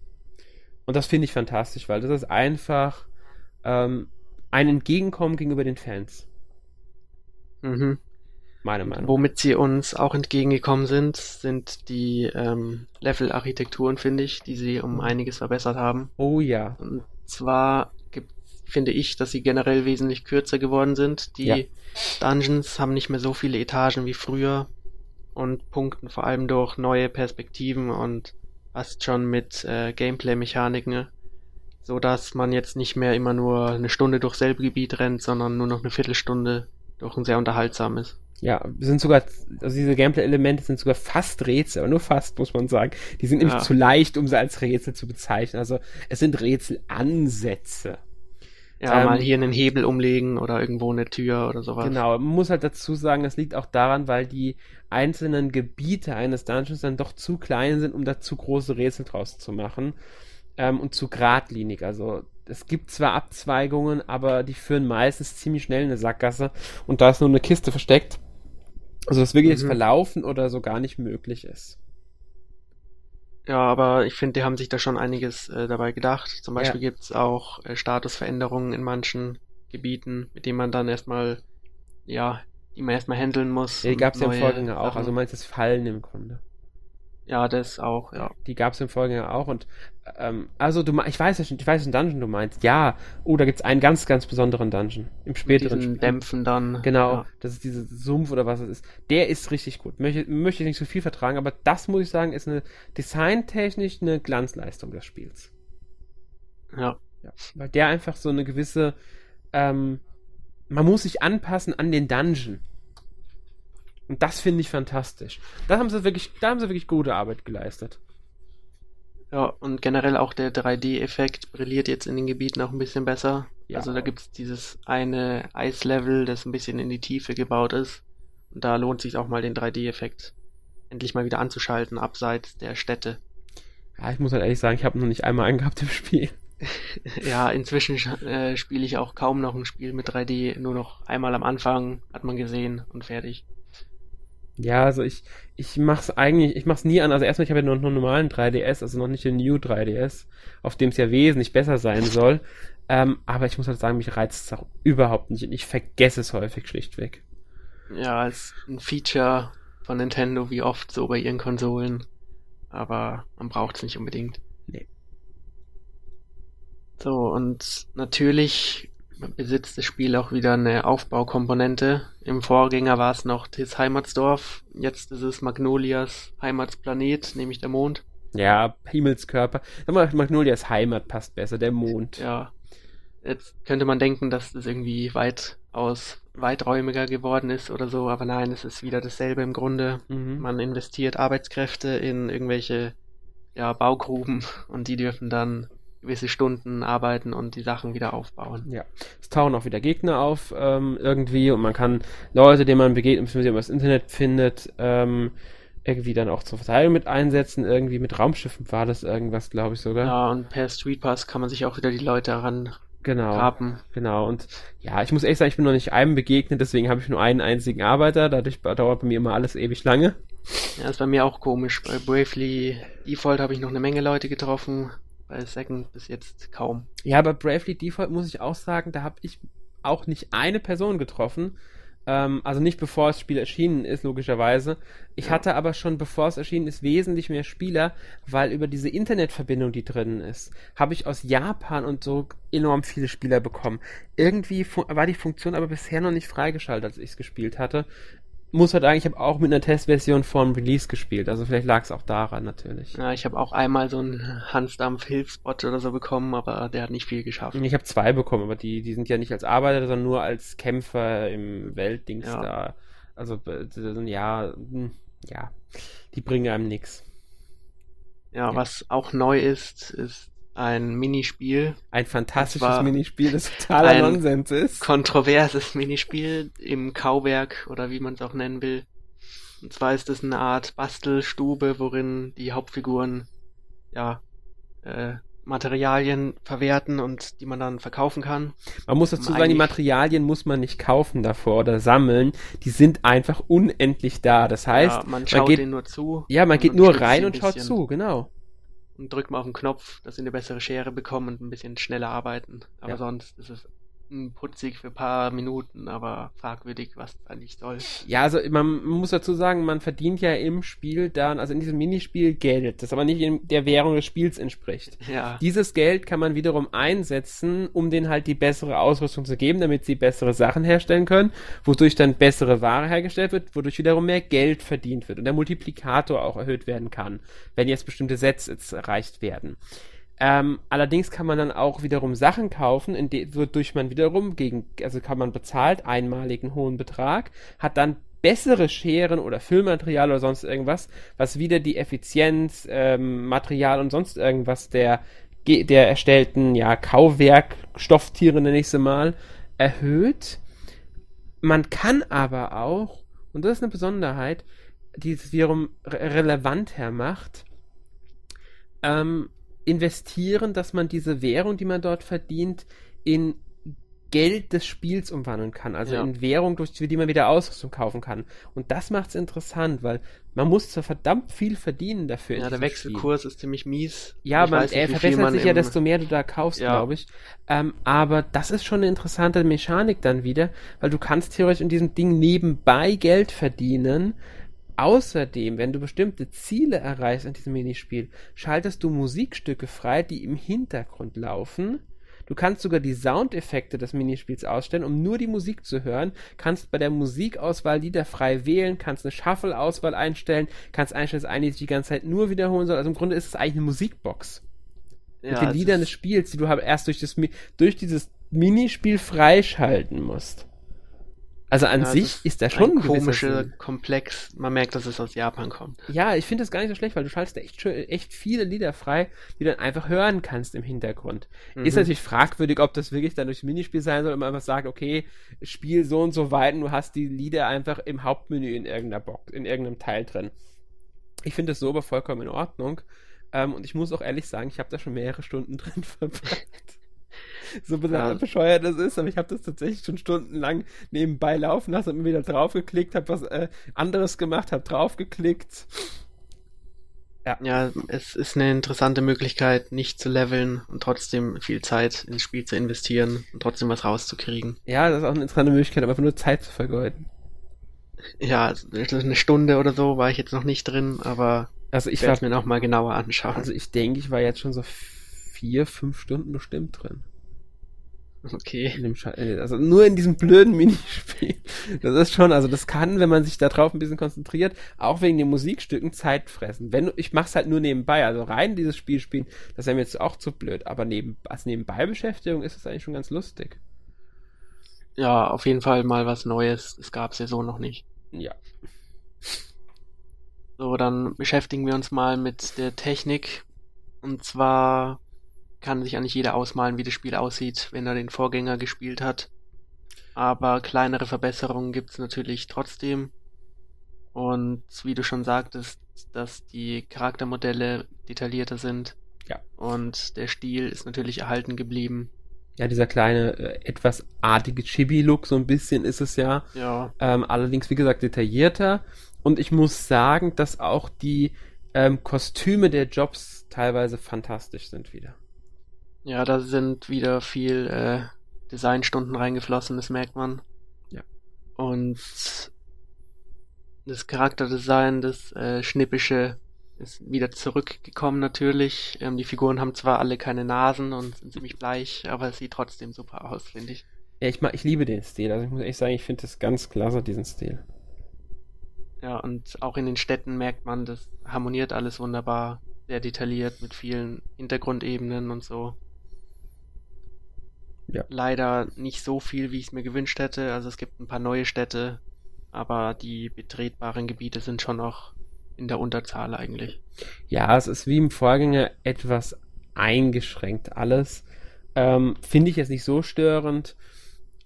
Und das finde ich fantastisch, weil das ist einfach ähm, ein Entgegenkommen gegenüber den Fans. Mhm. Meine Meinung. Womit sie uns auch entgegengekommen sind, sind die ähm, Level-Architekturen, finde ich, die sie um einiges verbessert haben. Oh ja. Und zwar gibt, finde ich, dass sie generell wesentlich kürzer geworden sind. Die Ja. Dungeons haben nicht mehr so viele Etagen wie früher und punkten vor allem durch neue Perspektiven und fast schon mit äh, Gameplay-Mechaniken, so dass man jetzt nicht mehr immer nur eine Stunde durch selbe Gebiet rennt, sondern nur noch eine Viertelstunde durch ein sehr unterhaltsames. Ja, sind sogar, also diese Gameplay-Elemente sind sogar fast Rätsel, aber nur fast, muss man sagen. Die sind nämlich Ja. zu leicht, um sie als Rätsel zu bezeichnen. Also es sind Rätselansätze. Ja, Ähm, mal hier einen Hebel umlegen oder irgendwo eine Tür oder sowas. Genau, man muss halt dazu sagen, das liegt auch daran, weil die einzelnen Gebiete eines Dungeons dann doch zu klein sind, um da zu große Rätsel draus zu machen. Ähm, und zu geradlinig. Also es gibt zwar Abzweigungen, aber die führen meistens ziemlich schnell in eine Sackgasse und da ist nur eine Kiste versteckt. Also dass wirklich Mhm. Verlaufen oder so gar nicht möglich ist. Ja, aber ich finde, die haben sich da schon einiges äh, dabei gedacht. Zum Ja. Beispiel gibt's auch äh, Statusveränderungen in manchen Gebieten, mit denen man dann erstmal, ja, die man erstmal handeln muss. Ja, die gab es ja im Vorgänger auch. Sachen. Also meinst das Fallen im Grunde. ja, das auch, ja. Die gab es im Vorgänger auch. Und ähm, also du ich weiß ja schon, ich weiß welchen Dungeon du meinst. Ja, oh, da gibt's einen ganz, ganz besonderen Dungeon. Im späteren Spiel. Dämpfen dann. Genau, Ja. das ist dieser Sumpf oder was es ist. Der ist richtig gut. Möchte, möchte ich nicht so viel vertragen, aber das muss ich sagen, ist eine designtechnisch eine Glanzleistung des Spiels. ja. Ja. Weil der einfach so eine gewisse, ähm, man muss sich anpassen an den Dungeon. Und das finde ich fantastisch. Da haben sie wirklich, da haben sie wirklich gute Arbeit geleistet. Ja, und generell auch der 3D-Effekt brilliert jetzt in den Gebieten auch ein bisschen besser. Ja. Also da gibt's dieses eine Eislevel, das ein bisschen in die Tiefe gebaut ist. Und da lohnt sich auch mal den 3D-Effekt endlich mal wieder anzuschalten, abseits der Städte. Ja, ich muss halt ehrlich sagen, ich habe noch nicht einmal angehabt im Spiel. Ja, inzwischen sch- äh, spiele ich auch kaum noch ein Spiel mit 3D, nur noch einmal am Anfang hat man gesehen und fertig. Ja, also ich, ich mach's eigentlich, ich mach's nie an. Also erstmal, ich habe ja nur noch einen normalen 3DS, also noch nicht den New 3DS, auf dem es ja wesentlich besser sein soll. Ähm, aber ich muss halt sagen, mich reizt es auch überhaupt nicht und ich vergesse es häufig schlichtweg. Ja, als ein Feature von Nintendo, wie oft so bei ihren Konsolen. Aber man braucht's nicht unbedingt. Nee. So, und natürlich besitzt das Spiel auch wieder eine Aufbaukomponente. Im Vorgänger war es noch das Heimatsdorf, jetzt ist es Magnolias Heimatsplanet, nämlich der Mond. Ja, Himmelskörper. Sag mal, Magnolias Heimat passt besser, der Mond. Ja, jetzt könnte man denken, dass das irgendwie weitaus weiträumiger geworden ist oder so, aber nein, es ist wieder dasselbe im Grunde. Mhm. Man investiert Arbeitskräfte in irgendwelche ja, Baugruben und die dürfen dann gewisse Stunden arbeiten und die Sachen wieder aufbauen. Ja, es tauchen auch wieder Gegner auf ähm, irgendwie und man kann Leute, denen man begegnet, beziehungsweise über das Internet findet, ähm, irgendwie dann auch zur Verteidigung mit einsetzen. Irgendwie mit Raumschiffen war das irgendwas, glaube ich sogar. Ja, und per Streetpass kann man sich auch wieder die Leute heran Genau. graben. Genau, und ja, ich muss ehrlich sagen, ich bin noch nicht einem begegnet, deswegen habe ich nur einen einzigen Arbeiter, dadurch dauert bei mir immer alles ewig lange. Ja, ist bei mir auch komisch. Bei Bravely Default habe ich noch eine Menge Leute getroffen, bei Second bis jetzt kaum. Ja, bei Bravely Default muss ich auch sagen, da habe ich auch nicht eine Person getroffen. Ähm, also nicht bevor das Spiel erschienen ist, logischerweise. Ich Ja. hatte aber schon, bevor es erschienen ist, wesentlich mehr Spieler, weil über diese Internetverbindung, die drin ist, habe ich aus Japan und so enorm viele Spieler bekommen. Irgendwie war die Funktion aber bisher noch nicht freigeschaltet, als ich es gespielt hatte. Muss halt sagen, ich habe auch mit einer Testversion vorm Release gespielt, also vielleicht lag es auch daran natürlich. Ja, ich habe auch einmal so einen Hansdampf-Hilfsbot oder so bekommen, aber der hat nicht viel geschafft. Ich habe zwei bekommen, aber die, die sind ja nicht als Arbeiter, sondern nur als Kämpfer im Weltdings Ja. da. Also, äh, ja, hm, ja, die bringen einem nix. Ja, Ja. was auch neu ist, ist ein Minispiel, Ein fantastisches Minispiel, das totaler Nonsens ist. kontroverses Minispiel im Kauwerk oder wie man es auch nennen will. Und zwar ist es eine Art Bastelstube, worin die Hauptfiguren ja äh, Materialien verwerten und die man dann verkaufen kann. Man muss dazu sagen, die Materialien muss man nicht kaufen davor oder sammeln. Die sind einfach unendlich da. Das heißt, ja, man schaut geht- denen nur zu. ja, man geht nur rein ein und schaut zu, genau. Und drückt mal auf den Knopf, dass sie eine bessere Schere bekommen und ein bisschen schneller arbeiten. Aber Ja. sonst ist es putzig für ein paar Minuten, aber fragwürdig, was das eigentlich soll. Ja, also man muss dazu sagen, man verdient ja im Spiel dann, also in diesem Minispiel Geld, das aber nicht der Währung des Spiels entspricht. Ja, Dieses Geld kann man wiederum einsetzen, um denen halt die bessere Ausrüstung zu geben, damit sie bessere Sachen herstellen können, wodurch dann bessere Ware hergestellt wird, wodurch wiederum mehr Geld verdient wird und der Multiplikator auch erhöht werden kann, wenn jetzt bestimmte Sets jetzt erreicht werden. Ähm, allerdings kann man dann auch wiederum Sachen kaufen, in die, wodurch man wiederum gegen, also kann man bezahlt einmaligen hohen Betrag, hat dann bessere Scheren oder Füllmaterial oder sonst irgendwas, was wieder die Effizienz, ähm, Material und sonst irgendwas der, der erstellten, ja, Kauwerk-Stofftiere, nenne ich sie mal, erhöht. Man kann aber auch, und das ist eine Besonderheit, die es wiederum re relevant hermacht, ähm, investieren, dass man diese Währung, die man dort verdient, in Geld des Spiels umwandeln kann. Also Ja. in Währung, durch die man wieder Ausrüstung kaufen kann. Und das macht es interessant, weil man muss zwar verdammt viel verdienen dafür. ja, der diesem Spiel. Wechselkurs ist ziemlich mies. Ja, Ich man, nicht, er verbessert sich ja, desto mehr du da kaufst, Ja. glaube ich. Ähm, aber das ist schon eine interessante Mechanik dann wieder, weil du kannst theoretisch in diesem Ding nebenbei Geld verdienen. Außerdem, wenn du bestimmte Ziele erreichst in diesem Minispiel, schaltest du Musikstücke frei, die im Hintergrund laufen. Du kannst sogar die Soundeffekte des Minispiels ausstellen, um nur die Musik zu hören. Kannst bei der Musikauswahl Lieder frei wählen, kannst eine Shuffle-Auswahl einstellen, kannst einstellen, dass eine sich die ganze Zeit nur wiederholen soll. Also im Grunde ist es eigentlich eine Musikbox ja, mit den Liedern des Spiels, die du halt erst durch, das, durch dieses Minispiel freischalten musst. Also an ja, es sich ist da schon ein komischer. Komplex. Man merkt, dass es aus Japan kommt. Ja, ich finde das gar nicht so schlecht, weil du schaltest da echt, echt viele Lieder frei, die du dann einfach hören kannst im Hintergrund. Ist Mhm. natürlich fragwürdig, ob das wirklich dann durchs Minispiel sein soll, ob man einfach sagt, okay, spiel so und so weit und du hast die Lieder einfach im Hauptmenü in irgendeiner Box, in irgendeinem Teil drin. Ich finde das so aber vollkommen in Ordnung. Ähm, und ich muss auch ehrlich sagen, ich habe da schon mehrere Stunden drin verbracht. So Ja. bescheuert das ist, aber ich habe das tatsächlich schon stundenlang nebenbei laufen lassen, habe mir wieder draufgeklickt, habe was äh, anderes gemacht, habe draufgeklickt. Ja, es ist eine interessante Möglichkeit, nicht zu leveln und trotzdem viel Zeit ins Spiel zu investieren und trotzdem was rauszukriegen. Ja, das ist auch eine interessante Möglichkeit, aber einfach nur Zeit zu vergeuden. Ja, eine Stunde oder so war ich jetzt noch nicht drin, aber Also ich werde es mir noch mal genauer anschauen. also ich denke, ich war jetzt schon so vier, fünf Stunden bestimmt drin. Okay. In dem also nur in diesem blöden Minispiel. Das ist schon, also das kann, wenn man sich da drauf ein bisschen konzentriert, auch wegen den Musikstücken Zeit fressen. Wenn ich mach's halt nur nebenbei, also rein dieses Spiel spielen, das wäre mir jetzt auch zu blöd, aber neben, als Nebenbeibeschäftigung ist es eigentlich schon ganz lustig. Ja, auf jeden Fall mal was Neues. Das gab's ja so noch nicht. Ja. So, dann beschäftigen wir uns mal mit der Technik. Und zwar kann sich eigentlich jeder ausmalen, wie das Spiel aussieht, wenn er den Vorgänger gespielt hat. Aber kleinere Verbesserungen gibt's natürlich trotzdem. Und wie du schon sagtest, dass die Charaktermodelle detaillierter sind. Ja. Und der Stil ist natürlich erhalten geblieben. Ja, dieser kleine, äh, etwas artige Chibi-Look, so ein bisschen ist es ja. Ja, Ähm, allerdings, wie gesagt, detaillierter. Und ich muss sagen, dass auch die ähm, Kostüme der Jobs teilweise fantastisch sind wieder. Ja, da sind wieder viel äh, Designstunden reingeflossen, das merkt man. Ja. Und das Charakterdesign, das äh, Schnippische ist wieder zurückgekommen natürlich. Ähm, die Figuren haben zwar alle keine Nasen und sind ziemlich bleich, aber es sieht trotzdem super aus, finde ich. Ja, ich, mag, ich liebe den Stil. Also ich muss echt sagen, ich finde das ganz klasse, diesen Stil. Ja, und auch in den Städten merkt man, das harmoniert alles wunderbar, sehr detailliert mit vielen Hintergrundebenen und so. Ja. Leider nicht so viel, wie ich es mir gewünscht hätte. Also es gibt ein paar neue Städte, aber die betretbaren Gebiete sind schon noch in der Unterzahl eigentlich. Ja, es ist wie im Vorgänger etwas eingeschränkt alles. Ähm, Finde ich jetzt nicht so störend,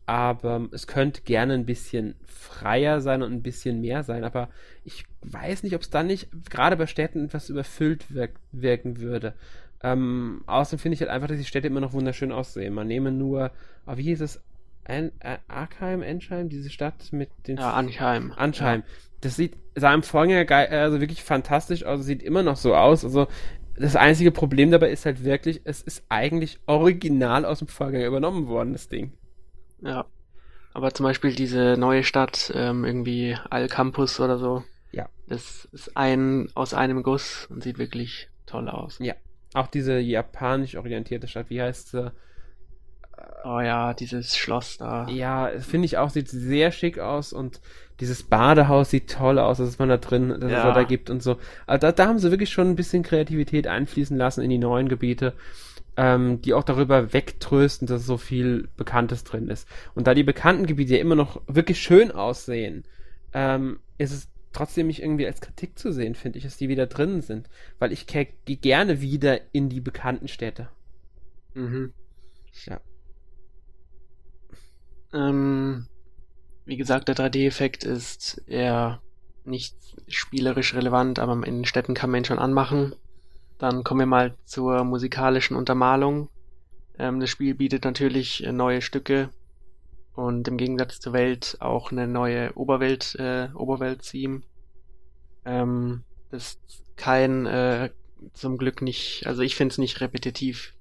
aber es könnte gerne ein bisschen freier sein und ein bisschen mehr sein. Aber ich weiß nicht, ob es dann nicht gerade bei Städten etwas überfüllt wirk wirken würde. Ähm, außerdem finde ich halt einfach, dass die Städte immer noch wunderschön aussehen. Man nehme nur, oh, wie hieß es? An, äh, Arkheim, Enschheim, diese Stadt mit den. Ja, Anheim. Anheim. Ja. Das sieht, sah im Vorgänger geil, also wirklich fantastisch aus, sieht immer noch so aus. Also, das einzige Problem dabei ist halt wirklich, es ist eigentlich original aus dem Vorgänger übernommen worden, das Ding. Ja. Aber zum Beispiel diese neue Stadt, ähm, irgendwie Al Campus oder so. Ja. Das ist ein aus einem Guss und sieht wirklich toll aus. Ja. Auch diese japanisch orientierte Stadt, wie heißt sie? Oh ja, dieses Schloss da. Ja, finde ich auch, sieht sehr schick aus und dieses Badehaus sieht toll aus, dass man da drin, dass ja. es da gibt und so. Also da, da haben sie wirklich schon ein bisschen Kreativität einfließen lassen in die neuen Gebiete, ähm, die auch darüber wegtrösten, dass so viel Bekanntes drin ist. Und da die bekannten Gebiete ja immer noch wirklich schön aussehen, ähm, ist es trotzdem nicht irgendwie als Kritik zu sehen, finde ich, dass die wieder drin sind. Weil ich gehe gerne wieder in die bekannten Städte. Mhm. Ja. Ähm, wie gesagt, der 3D-Effekt ist eher nicht spielerisch relevant, aber in den Städten kann man ihn schon anmachen. Dann kommen wir mal zur musikalischen Untermalung. Ähm, das Spiel bietet natürlich äh, neue Stücke und im Gegensatz zur Welt auch eine neue Oberwelt, äh, Oberwelt-Theme. Ähm, das ist kein, äh, zum Glück nicht, also ich finde es nicht repetitiv.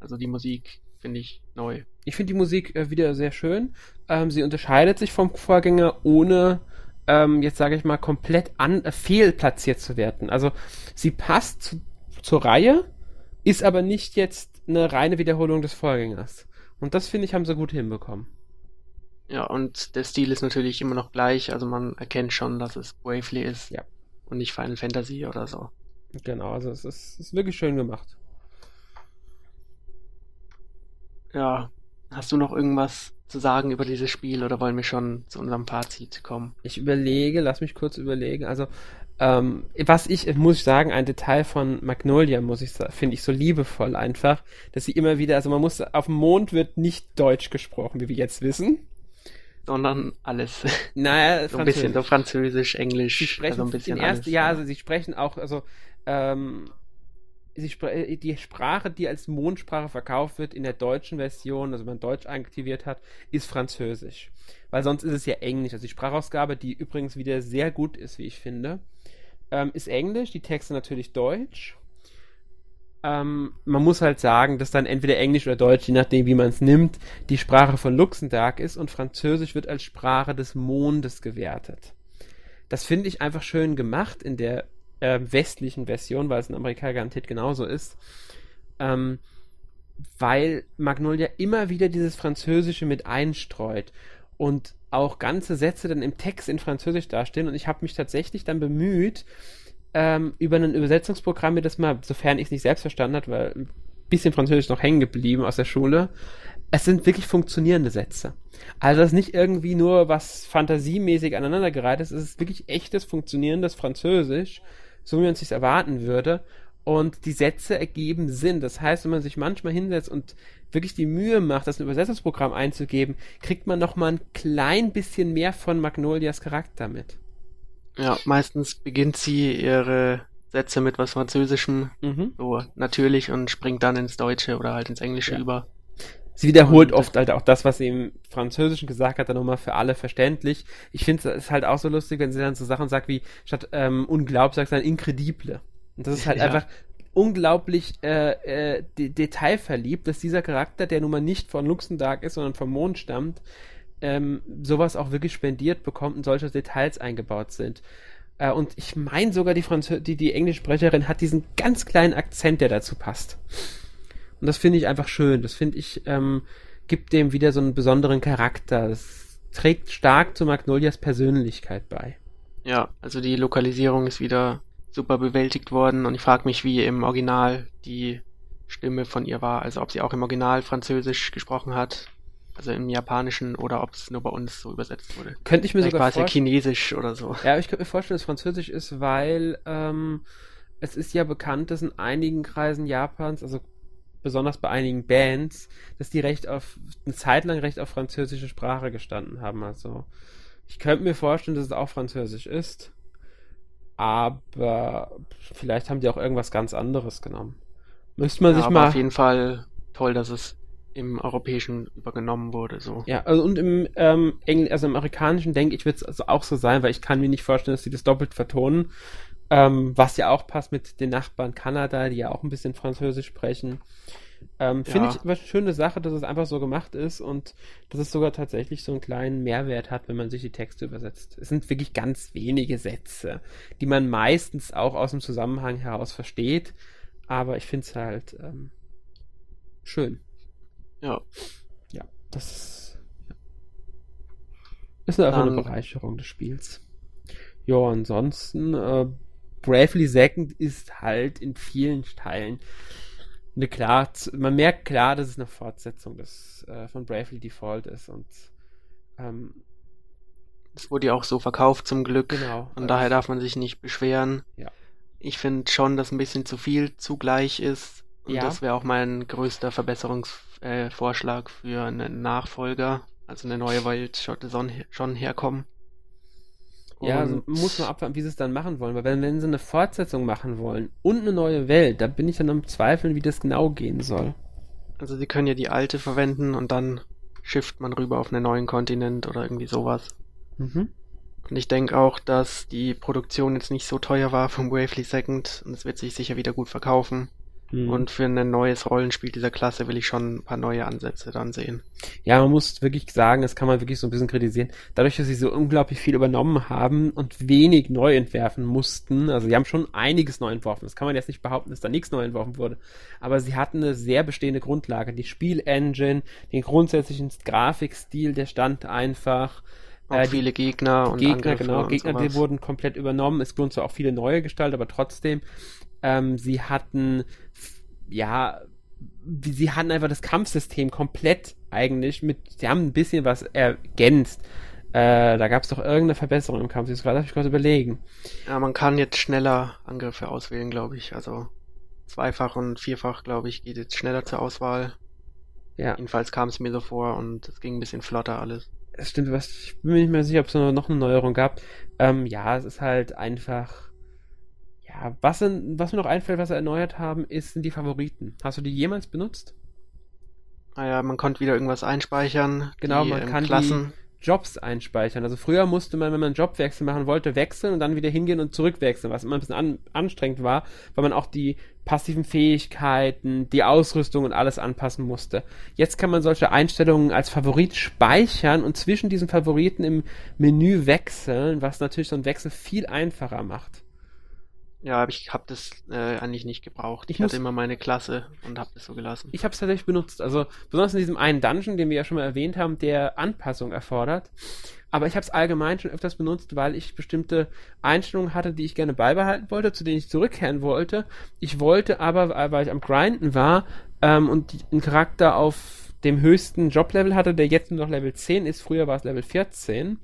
Also die Musik finde ich neu. Ich finde die Musik äh, wieder sehr schön. Ähm, sie unterscheidet sich vom Vorgänger, ohne ähm, jetzt sage ich mal komplett an, äh, fehlplatziert zu werden. Also sie passt zu, zur Reihe, ist aber nicht jetzt eine reine Wiederholung des Vorgängers. Und das finde ich haben sie gut hinbekommen. Ja, und der Stil ist natürlich immer noch gleich, also man erkennt schon, dass es Bravely ist. Ja. Und nicht Final Fantasy oder so. Genau, also es ist, ist wirklich schön gemacht. Ja. Hast du noch irgendwas zu sagen über dieses Spiel oder wollen wir schon zu unserem Fazit kommen? Ich überlege, lass mich kurz überlegen. Also, ähm, was ich, muss ich sagen, ein Detail von Magnolia, muss ich finde ich so liebevoll einfach, dass sie immer wieder, also man muss, auf dem Mond wird nicht Deutsch gesprochen, wie wir jetzt wissen sondern alles. Naja, so ein bisschen so Französisch, Englisch. Sie sprechen also ein bisschen erst, alles, ja, also sie sprechen auch, also ähm, spre äh, die Sprache, die als Mondsprache verkauft wird in der deutschen Version, also wenn man Deutsch aktiviert hat, ist Französisch. Weil sonst ist es ja Englisch. Also die Sprachausgabe, die übrigens wieder sehr gut ist, wie ich finde, ähm, ist Englisch, die Texte natürlich Deutsch. Ähm, man muss halt sagen, dass dann entweder Englisch oder Deutsch, je nachdem wie man es nimmt, die Sprache von Luxemburg ist und Französisch wird als Sprache des Mondes gewertet. Das finde ich einfach schön gemacht in der äh, westlichen Version, weil es in Amerika garantiert genauso ist. Ähm, weil Magnolia immer wieder dieses Französische mit einstreut und auch ganze Sätze dann im Text in Französisch dastehen und ich habe mich tatsächlich dann bemüht, ähm, über ein Übersetzungsprogramm mir das mal, sofern ich es nicht selbst verstanden habe, weil ein bisschen Französisch noch hängen geblieben aus der Schule. Es sind wirklich funktionierende Sätze. Also das ist nicht irgendwie nur was fantasiemäßig aneinandergereiht ist, es ist wirklich echtes, funktionierendes Französisch, so wie man es sich erwarten würde. Und die Sätze ergeben Sinn. Das heißt, wenn man sich manchmal hinsetzt und wirklich die Mühe macht, das in ein Übersetzungsprogramm einzugeben, kriegt man noch mal ein klein bisschen mehr von Magnolias Charakter mit. Ja, meistens beginnt sie ihre Sätze mit was Französischem, mhm. so natürlich und springt dann ins Deutsche oder halt ins Englische ja. über. Sie wiederholt und, oft halt auch das, was sie im Französischen gesagt hat, dann nochmal für alle verständlich. Ich finde es halt auch so lustig, wenn sie dann so Sachen sagt wie, statt ähm, unglaublich sagt sie dann incredible. Und das ist halt ja. einfach unglaublich äh, äh, de detailverliebt, dass dieser Charakter, der nun mal nicht von Luxemburg ist, sondern vom Mond stammt, ähm, sowas auch wirklich spendiert bekommt und solche Details eingebaut sind. Äh, und ich meine sogar, die, Franzö die, die Englischsprecherin hat diesen ganz kleinen Akzent, der dazu passt. Und das finde ich einfach schön. Das finde ich, ähm, gibt dem wieder so einen besonderen Charakter. Das trägt stark zu Magnolias Persönlichkeit bei. Ja, also die Lokalisierung ist wieder super bewältigt worden und ich frage mich, wie im Original die Stimme von ihr war. Also ob sie auch im Original Französisch gesprochen hat, also im Japanischen oder ob es nur bei uns so übersetzt wurde. Könnte ich mir Vielleicht sogar war es ja vorstellen. Chinesisch oder so. Ja, ich könnte mir vorstellen, dass es Französisch ist, weil ähm, es ist ja bekannt, dass in einigen Kreisen Japans, also besonders bei einigen Bands, dass die recht auf eine Zeit lang recht auf französische Sprache gestanden haben. Also ich könnte mir vorstellen, dass es auch Französisch ist, aber vielleicht haben die auch irgendwas ganz anderes genommen. Müsste man Ja, sich mal auf jeden Fall toll, dass es im Europäischen übergenommen wurde. So. Ja, also und im ähm, Engl also im Amerikanischen denke ich, wird es also auch so sein, weil ich kann mir nicht vorstellen, dass sie das doppelt vertonen. Ähm, was ja auch passt mit den Nachbarn Kanada, die ja auch ein bisschen Französisch sprechen. Ähm, Finde Ja. ich eine schöne Sache, dass es einfach so gemacht ist und dass es sogar tatsächlich so einen kleinen Mehrwert hat, wenn man sich die Texte übersetzt. Es sind wirklich ganz wenige Sätze, die man meistens auch aus dem Zusammenhang heraus versteht, aber ich finde es halt ähm, schön. Ja. Ja, das ist, ja. ist einfach eine Dann- Bereicherung des Spiels. Ja, ansonsten, äh, Bravely Second ist halt in vielen Teilen eine klar, man merkt klar, dass es eine Fortsetzung des, äh, von Bravely Default ist und ähm, Es wurde ja auch so verkauft zum Glück. genau. Und daher darf man sich nicht beschweren. Ja. Ich finde schon, dass ein bisschen zu viel zugleich ist. Und Ja. das wäre auch mein größter Verbesserungsvorschlag äh, Vorschlag für einen Nachfolger. Also eine neue Welt sollte schon, schon herkommen. Ja, also Und- muss man abwarten, wie sie es dann machen wollen. Weil wenn, wenn sie eine Fortsetzung machen wollen und eine neue Welt, da bin ich dann am Zweifeln, wie das genau gehen soll. Also sie können ja die alte verwenden und dann schifft man rüber auf einen neuen Kontinent oder irgendwie sowas. Mhm. Und ich denke auch, dass die Produktion jetzt nicht so teuer war vom Bravely Second und es wird sich sicher wieder gut verkaufen. Mhm. Und für ein neues Rollenspiel dieser Klasse will ich schon ein paar neue Ansätze dann sehen. Ja, man muss wirklich sagen, das kann man wirklich so ein bisschen kritisieren. Dadurch, dass sie so unglaublich viel übernommen haben und wenig neu entwerfen mussten, also sie haben schon einiges neu entworfen. Das kann man jetzt nicht behaupten, dass da nichts neu entworfen wurde. Aber sie hatten eine sehr bestehende Grundlage. Die Spielengine, den grundsätzlichen Grafikstil, der stand einfach. Auch Äh, die viele Gegner und Gegner, Angriffe genau, und Gegner, die sowas. wurden komplett übernommen. Es wurden zwar auch viele neue gestaltet, aber trotzdem, ähm, sie hatten, ja, sie hatten einfach das Kampfsystem komplett eigentlich mit, sie haben ein bisschen was ergänzt. Äh, da gab es doch irgendeine Verbesserung im Kampf. Das darf ich kurz überlegen. Ja, man kann jetzt schneller Angriffe auswählen, glaube ich. Also zweifach und vierfach, glaube ich, geht jetzt schneller zur Auswahl. Ja, Jedenfalls kam es mir so vor und es ging ein bisschen flotter alles. es stimmt, was, ich bin mir nicht mehr sicher, ob es noch eine Neuerung gab. Ähm, ja, es ist halt einfach, ja, was, in, was mir noch einfällt, was sie erneuert haben, ist, sind die Favoriten. Hast du die jemals benutzt? Naja, man konnte wieder irgendwas einspeichern. Genau, die, man ähm, kann die- Klassen. Jobs einspeichern. Also früher musste man, wenn man einen Jobwechsel machen wollte, wechseln und dann wieder hingehen und zurückwechseln, was immer ein bisschen an, anstrengend war, weil man auch die passiven Fähigkeiten, die Ausrüstung und alles anpassen musste. Jetzt kann man solche Einstellungen als Favorit speichern und zwischen diesen Favoriten im Menü wechseln, was natürlich so einen Wechsel viel einfacher macht. Ja, aber ich habe das äh, eigentlich nicht gebraucht. Ich Ich, hatte immer meine Klasse und habe das so gelassen. Ich habe es tatsächlich benutzt. Also besonders in diesem einen Dungeon, den wir ja schon mal erwähnt haben, der Anpassung erfordert. Aber ich habe es allgemein schon öfters benutzt, weil ich bestimmte Einstellungen hatte, die ich gerne beibehalten wollte, zu denen ich zurückkehren wollte. Ich wollte aber, äh, weil ich am Grinden war ähm, und die, einen Charakter auf dem höchsten Joblevel hatte, der jetzt nur noch Level 10 ist, früher war es Level 14,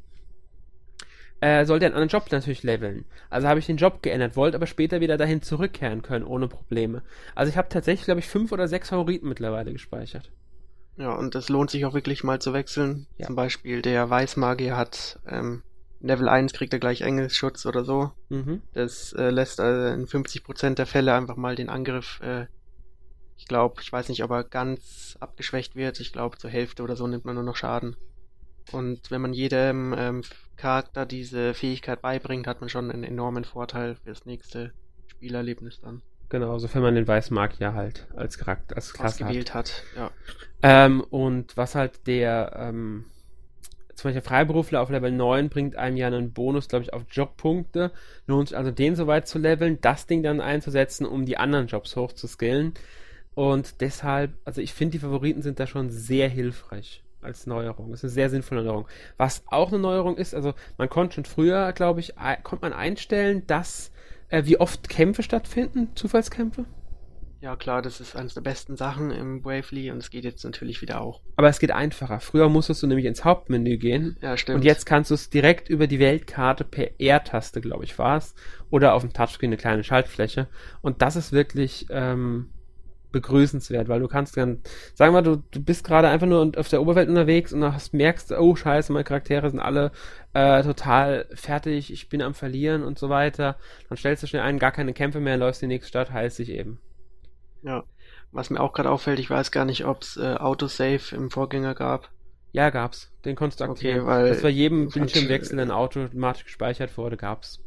äh, sollte einen anderen Job natürlich leveln. Also habe ich den Job geändert, wollte aber später wieder dahin zurückkehren können, ohne Probleme. Also ich habe tatsächlich, glaube ich, fünf oder sechs Favoriten mittlerweile gespeichert. Ja, und es lohnt sich auch wirklich mal zu wechseln. Ja. Zum Beispiel der Weißmagier hat ähm, Level 1 kriegt er gleich Engelsschutz oder so. Mhm. Das äh, lässt äh, in 50% der Fälle einfach mal den Angriff, äh, ich glaube, ich weiß nicht, ob er ganz abgeschwächt wird. Ich glaube, zur Hälfte oder so nimmt man nur noch Schaden. Und wenn man jedem ähm, Charakter diese Fähigkeit beibringt, hat man schon einen enormen Vorteil fürs nächste Spielerlebnis dann Genau, sofern man den Weißmagier halt als Charakter, als Klasse hat. ausgewählt hat. Ja. Ähm, und was halt der ähm, zum Beispiel Freiberufler auf Level 9 bringt einem ja einen Bonus, glaube ich, auf Jobpunkte. Lohnt sich also den soweit zu leveln, das Ding dann einzusetzen, um die anderen Jobs hochzuskillen. Und deshalb, also ich finde, die Favoriten sind da schon sehr hilfreich als Neuerung. Das ist eine sehr sinnvolle Neuerung. Was auch eine Neuerung ist, also man konnte schon früher, glaube ich, konnte man einstellen, dass äh, wie oft Kämpfe stattfinden, Zufallskämpfe. Ja, klar, das ist eines der besten Sachen im Bravely und es geht jetzt natürlich wieder auch. Aber es geht einfacher. Früher musstest du nämlich ins Hauptmenü gehen. Ja, stimmt. Und jetzt kannst du es direkt über die Weltkarte per R-Taste, glaube ich, war es. Oder auf dem Touchscreen eine kleine Schaltfläche. Und das ist wirklich ähm, begrüßenswert, weil du kannst dann, sagen wir, du, du bist gerade einfach nur auf der Oberwelt unterwegs und hast, merkst, oh scheiße, meine Charaktere sind alle äh, total fertig, ich bin am Verlieren und so weiter. Dann stellst du schnell ein, gar keine Kämpfe mehr, läufst in die nächste Stadt, heilst dich eben. Ja. Was mir auch gerade auffällt, ich weiß gar nicht, ob es äh, Autosave im Vorgänger gab. Ja, gab's. Den konntest du aktivieren. Okay, weil das war jedem Bildschirmwechsel dann automatisch gespeichert wurde, gab's.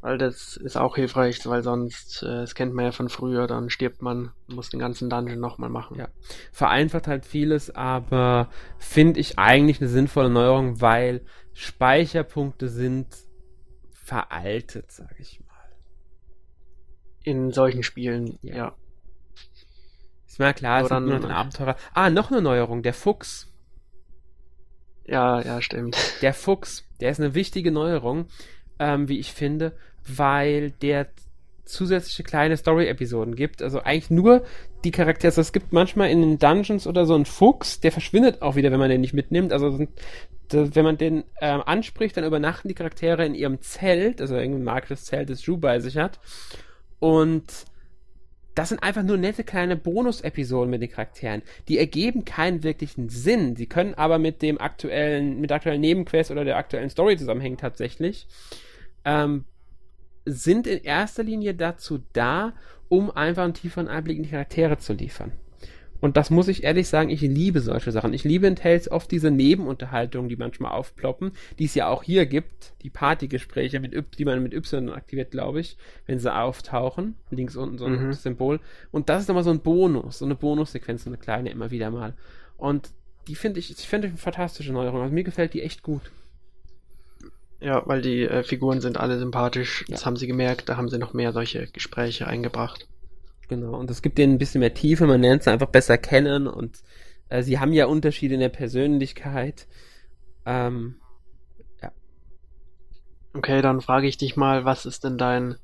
Weil das ist auch hilfreich, weil sonst, äh, das kennt man ja von früher, dann stirbt man, muss den ganzen Dungeon nochmal machen. Ja. Vereinfacht halt vieles, aber finde ich eigentlich eine sinnvolle Neuerung, weil Speicherpunkte sind veraltet, sag ich mal. In solchen Spielen, ja. ja. Ist mir klar, es sind nur noch ein Abenteurer. Ah, noch eine Neuerung, der Fuchs. Ja, ja, stimmt. Der Fuchs, der ist eine wichtige Neuerung, ähm, wie ich finde, weil der zusätzliche kleine Story-Episoden gibt. Also eigentlich nur die Charaktere. Also es gibt manchmal in den Dungeons oder so einen Fuchs, der verschwindet auch wieder, wenn man den nicht mitnimmt. Also wenn man den ähm, anspricht, dann übernachten die Charaktere in ihrem Zelt, also irgendein magisches Zelt, das Ju bei sich hat. Und das sind einfach nur nette kleine Bonus-Episoden mit den Charakteren. Die ergeben keinen wirklichen Sinn. Sie können aber mit dem aktuellen, mit der aktuellen Nebenquest oder der aktuellen Story zusammenhängen tatsächlich. Ähm, sind in erster Linie dazu da, um einfach einen tieferen Einblick in die Charaktere zu liefern. Und das muss ich ehrlich sagen, ich liebe solche Sachen. Ich liebe in Tales oft diese Nebenunterhaltungen, die manchmal aufploppen, die es ja auch hier gibt, die Partygespräche, mit y, die man mit Y aktiviert, glaube ich, wenn sie auftauchen. Links unten so ein mhm. Symbol. Und das ist nochmal so ein Bonus, so eine Bonussequenz, so eine kleine immer wieder mal. Und die finde ich, ich finde eine fantastische Neuerung. Also mir gefällt die echt gut. Ja, weil die äh, Figuren sind alle sympathisch. Ja. Das haben sie gemerkt, da haben sie noch mehr solche Gespräche eingebracht. Genau, und es gibt denen ein bisschen mehr Tiefe, man lernt sie einfach besser kennen und äh, sie haben ja Unterschiede in der Persönlichkeit. Ähm, ja. Okay, dann frage ich dich mal, was ist denn dein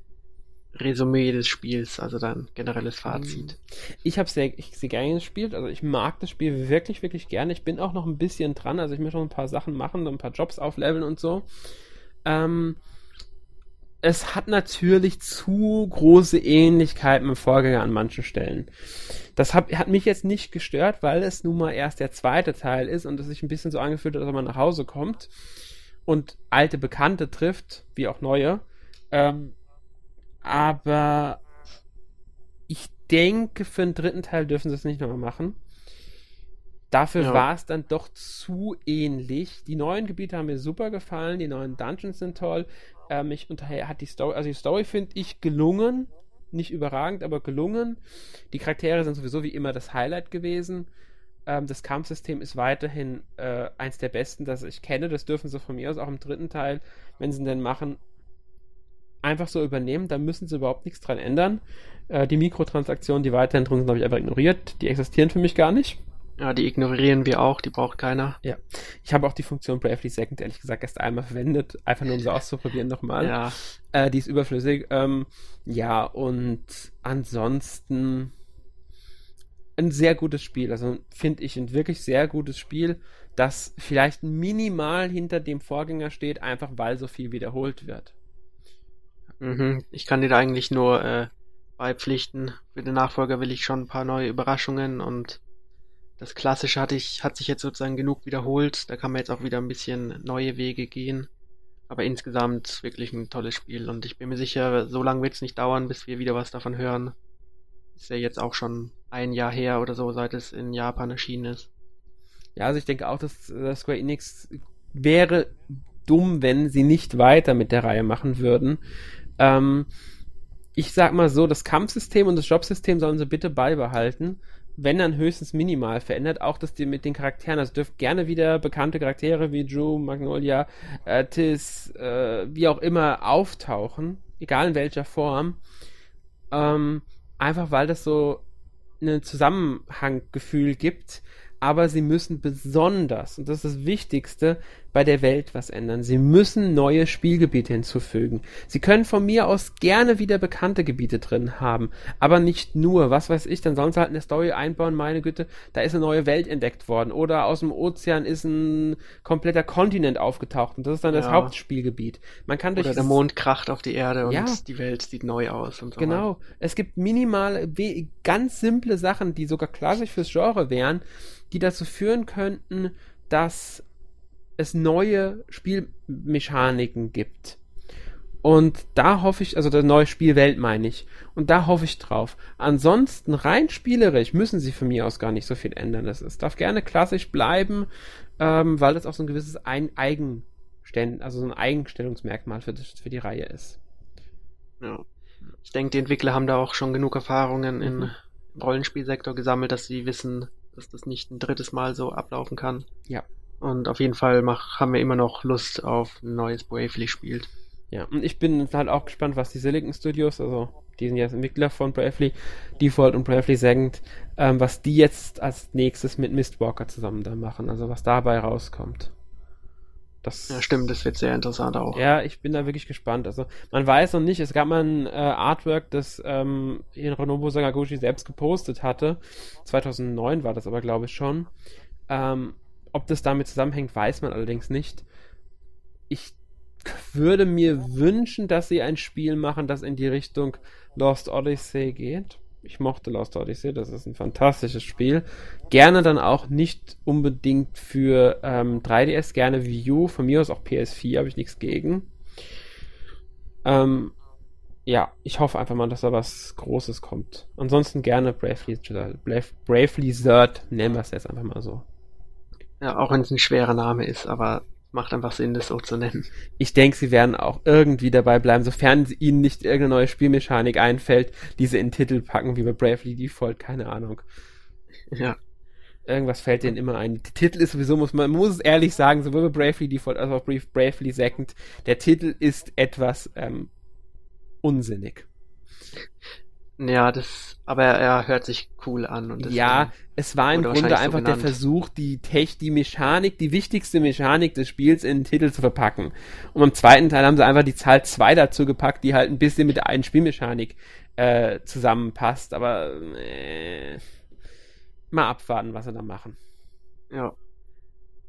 Resümee des Spiels, also dein generelles Fazit? Ich habe sehr, sehr gerne gespielt, also ich mag das Spiel wirklich, wirklich gerne. Ich bin auch noch ein bisschen dran, also ich möchte noch ein paar Sachen machen, ein paar Jobs aufleveln und so. Ähm, es hat natürlich zu große Ähnlichkeiten dem Vorgänger an manchen Stellen. Das hat, hat mich jetzt nicht gestört, weil es nun mal erst der zweite Teil ist und es sich ein bisschen so angefühlt hat, wenn man nach Hause kommt und alte Bekannte trifft, wie auch neue. Ähm, aber ich denke, für den dritten Teil dürfen sie es nicht nochmal machen. Dafür ja. war es dann doch zu ähnlich. Die neuen Gebiete haben mir super gefallen, die neuen Dungeons sind toll. Äh, mich unterher hat die Story, also die Story finde ich gelungen, nicht überragend, aber gelungen. Die Charaktere sind sowieso wie immer das Highlight gewesen. Ähm, das Kampfsystem ist weiterhin äh, eins der besten, das ich kenne. Das dürfen sie von mir aus auch im dritten Teil, wenn sie ihn denn machen, einfach so übernehmen. Da müssen sie überhaupt nichts dran ändern. Äh, die Mikrotransaktionen, die weiterhin drin sind, habe ich einfach ignoriert. Die existieren für mich gar nicht. Ja, die ignorieren wir auch, die braucht keiner. Ja. Ich habe auch die Funktion Bravely Second ehrlich gesagt erst einmal verwendet, einfach nur um sie auszuprobieren nochmal. Ja. Äh, die ist überflüssig. Ähm, ja, und ansonsten ein sehr gutes Spiel. Also finde ich ein wirklich sehr gutes Spiel, das vielleicht minimal hinter dem Vorgänger steht, einfach weil so viel wiederholt wird. Mhm. Ich kann dir da eigentlich nur äh, beipflichten. Für den Nachfolger will ich schon ein paar neue Überraschungen und das Klassische hatte ich, hat sich jetzt sozusagen genug wiederholt. Da kann man jetzt auch wieder ein bisschen neue Wege gehen. Aber insgesamt wirklich ein tolles Spiel und ich bin mir sicher, so lange wird es nicht dauern, bis wir wieder was davon hören. Ist ja jetzt auch schon ein Jahr her oder so, seit es in Japan erschienen ist. Ja, also ich denke auch, dass äh, Square Enix wäre dumm, wenn sie nicht weiter mit der Reihe machen würden. Ähm, ich sag mal so, das Kampfsystem und das Jobsystem sollen sie bitte beibehalten wenn dann höchstens minimal. Verändert, auch die mit den Charakteren, also dürft gerne wieder bekannte Charaktere wie Drew, Magnolia, äh, Tis, äh, wie auch immer auftauchen, egal in welcher Form. Ähm, einfach weil das so ein Zusammenhanggefühl gibt, aber sie müssen besonders, und das ist das Wichtigste, bei der Welt was ändern. Sie müssen neue Spielgebiete hinzufügen. Sie können von mir aus gerne wieder bekannte Gebiete drin haben, aber nicht nur. Was weiß ich, dann sollen sie halt eine Story einbauen, meine Güte, da ist eine neue Welt entdeckt worden oder aus dem Ozean ist ein kompletter Kontinent aufgetaucht und das ist dann das Hauptspielgebiet. Man kann durch oder der Mond kracht auf die Erde und ja. die Welt sieht neu aus und so. Genau. Es gibt minimal ganz simple Sachen, die sogar klassisch fürs Genre wären, die dazu führen könnten, dass es neue Spielmechaniken gibt. Und da hoffe ich, also der neue Spielwelt meine ich. Und da hoffe ich drauf. Ansonsten rein spielerisch müssen sie von mir aus gar nicht so viel ändern. Es darf gerne klassisch bleiben, ähm, weil es auch so ein gewisses ein Eigenstellen, also so ein Eigenstellungsmerkmal für, das, für die Reihe ist. Ja. Ich denke, die Entwickler haben da auch schon genug Erfahrungen mhm. im Rollenspielsektor gesammelt, dass sie wissen, dass das nicht ein drittes Mal so ablaufen kann. Ja. Und auf jeden Fall mach, haben wir immer noch Lust auf ein neues Bravely spielt. Ja, und ich bin halt auch gespannt, was die Silicon Studios, also die sind jetzt Entwickler von Bravely, Default und Bravely Second, ähm, was die jetzt als nächstes mit Mistwalker zusammen da machen, also was dabei rauskommt. Das, ja, stimmt, das wird sehr interessant auch. Ja, ich bin da wirklich gespannt. Also, man weiß noch nicht, es gab mal ein äh, Artwork, das ähm, Hironobu Sagaguchi selbst gepostet hatte. 2009 war das aber, glaube ich, schon. Ähm, ob das damit zusammenhängt, weiß man allerdings nicht. Ich würde mir wünschen, dass sie ein Spiel machen, das in die Richtung Lost Odyssey geht. Ich mochte Lost Odyssey, das ist ein fantastisches Spiel. Gerne dann auch nicht unbedingt für ähm, 3DS, gerne Wii U, von mir aus auch PS4, habe ich nichts gegen. Ähm, ja, ich hoffe einfach mal, dass da was Großes kommt. Ansonsten gerne Bravely, Bravely Third, nennen wir es jetzt einfach mal so. Ja, auch wenn es ein schwerer Name ist, aber macht einfach Sinn, das so zu nennen. Ich denke, sie werden auch irgendwie dabei bleiben, sofern ihnen nicht irgendeine neue Spielmechanik einfällt, die sie in den Titel packen, wie bei Bravely Default, keine Ahnung. Ja. Irgendwas fällt denen immer ein. Der Titel ist sowieso, muss man, muss es ehrlich sagen, sowohl bei Bravely Default als auch Bravely Second, der Titel ist etwas ähm, unsinnig. Ja, das, aber er hört sich cool an. Und ja, es war im Grunde einfach so der Versuch, die Tech, die Mechanik, die wichtigste Mechanik des Spiels in den Titel zu verpacken. Und im zweiten Teil haben sie einfach die Zahl 2 dazu gepackt, die halt ein bisschen mit der einen Spielmechanik äh, zusammenpasst. Aber äh, mal abwarten, was sie da machen. Ja.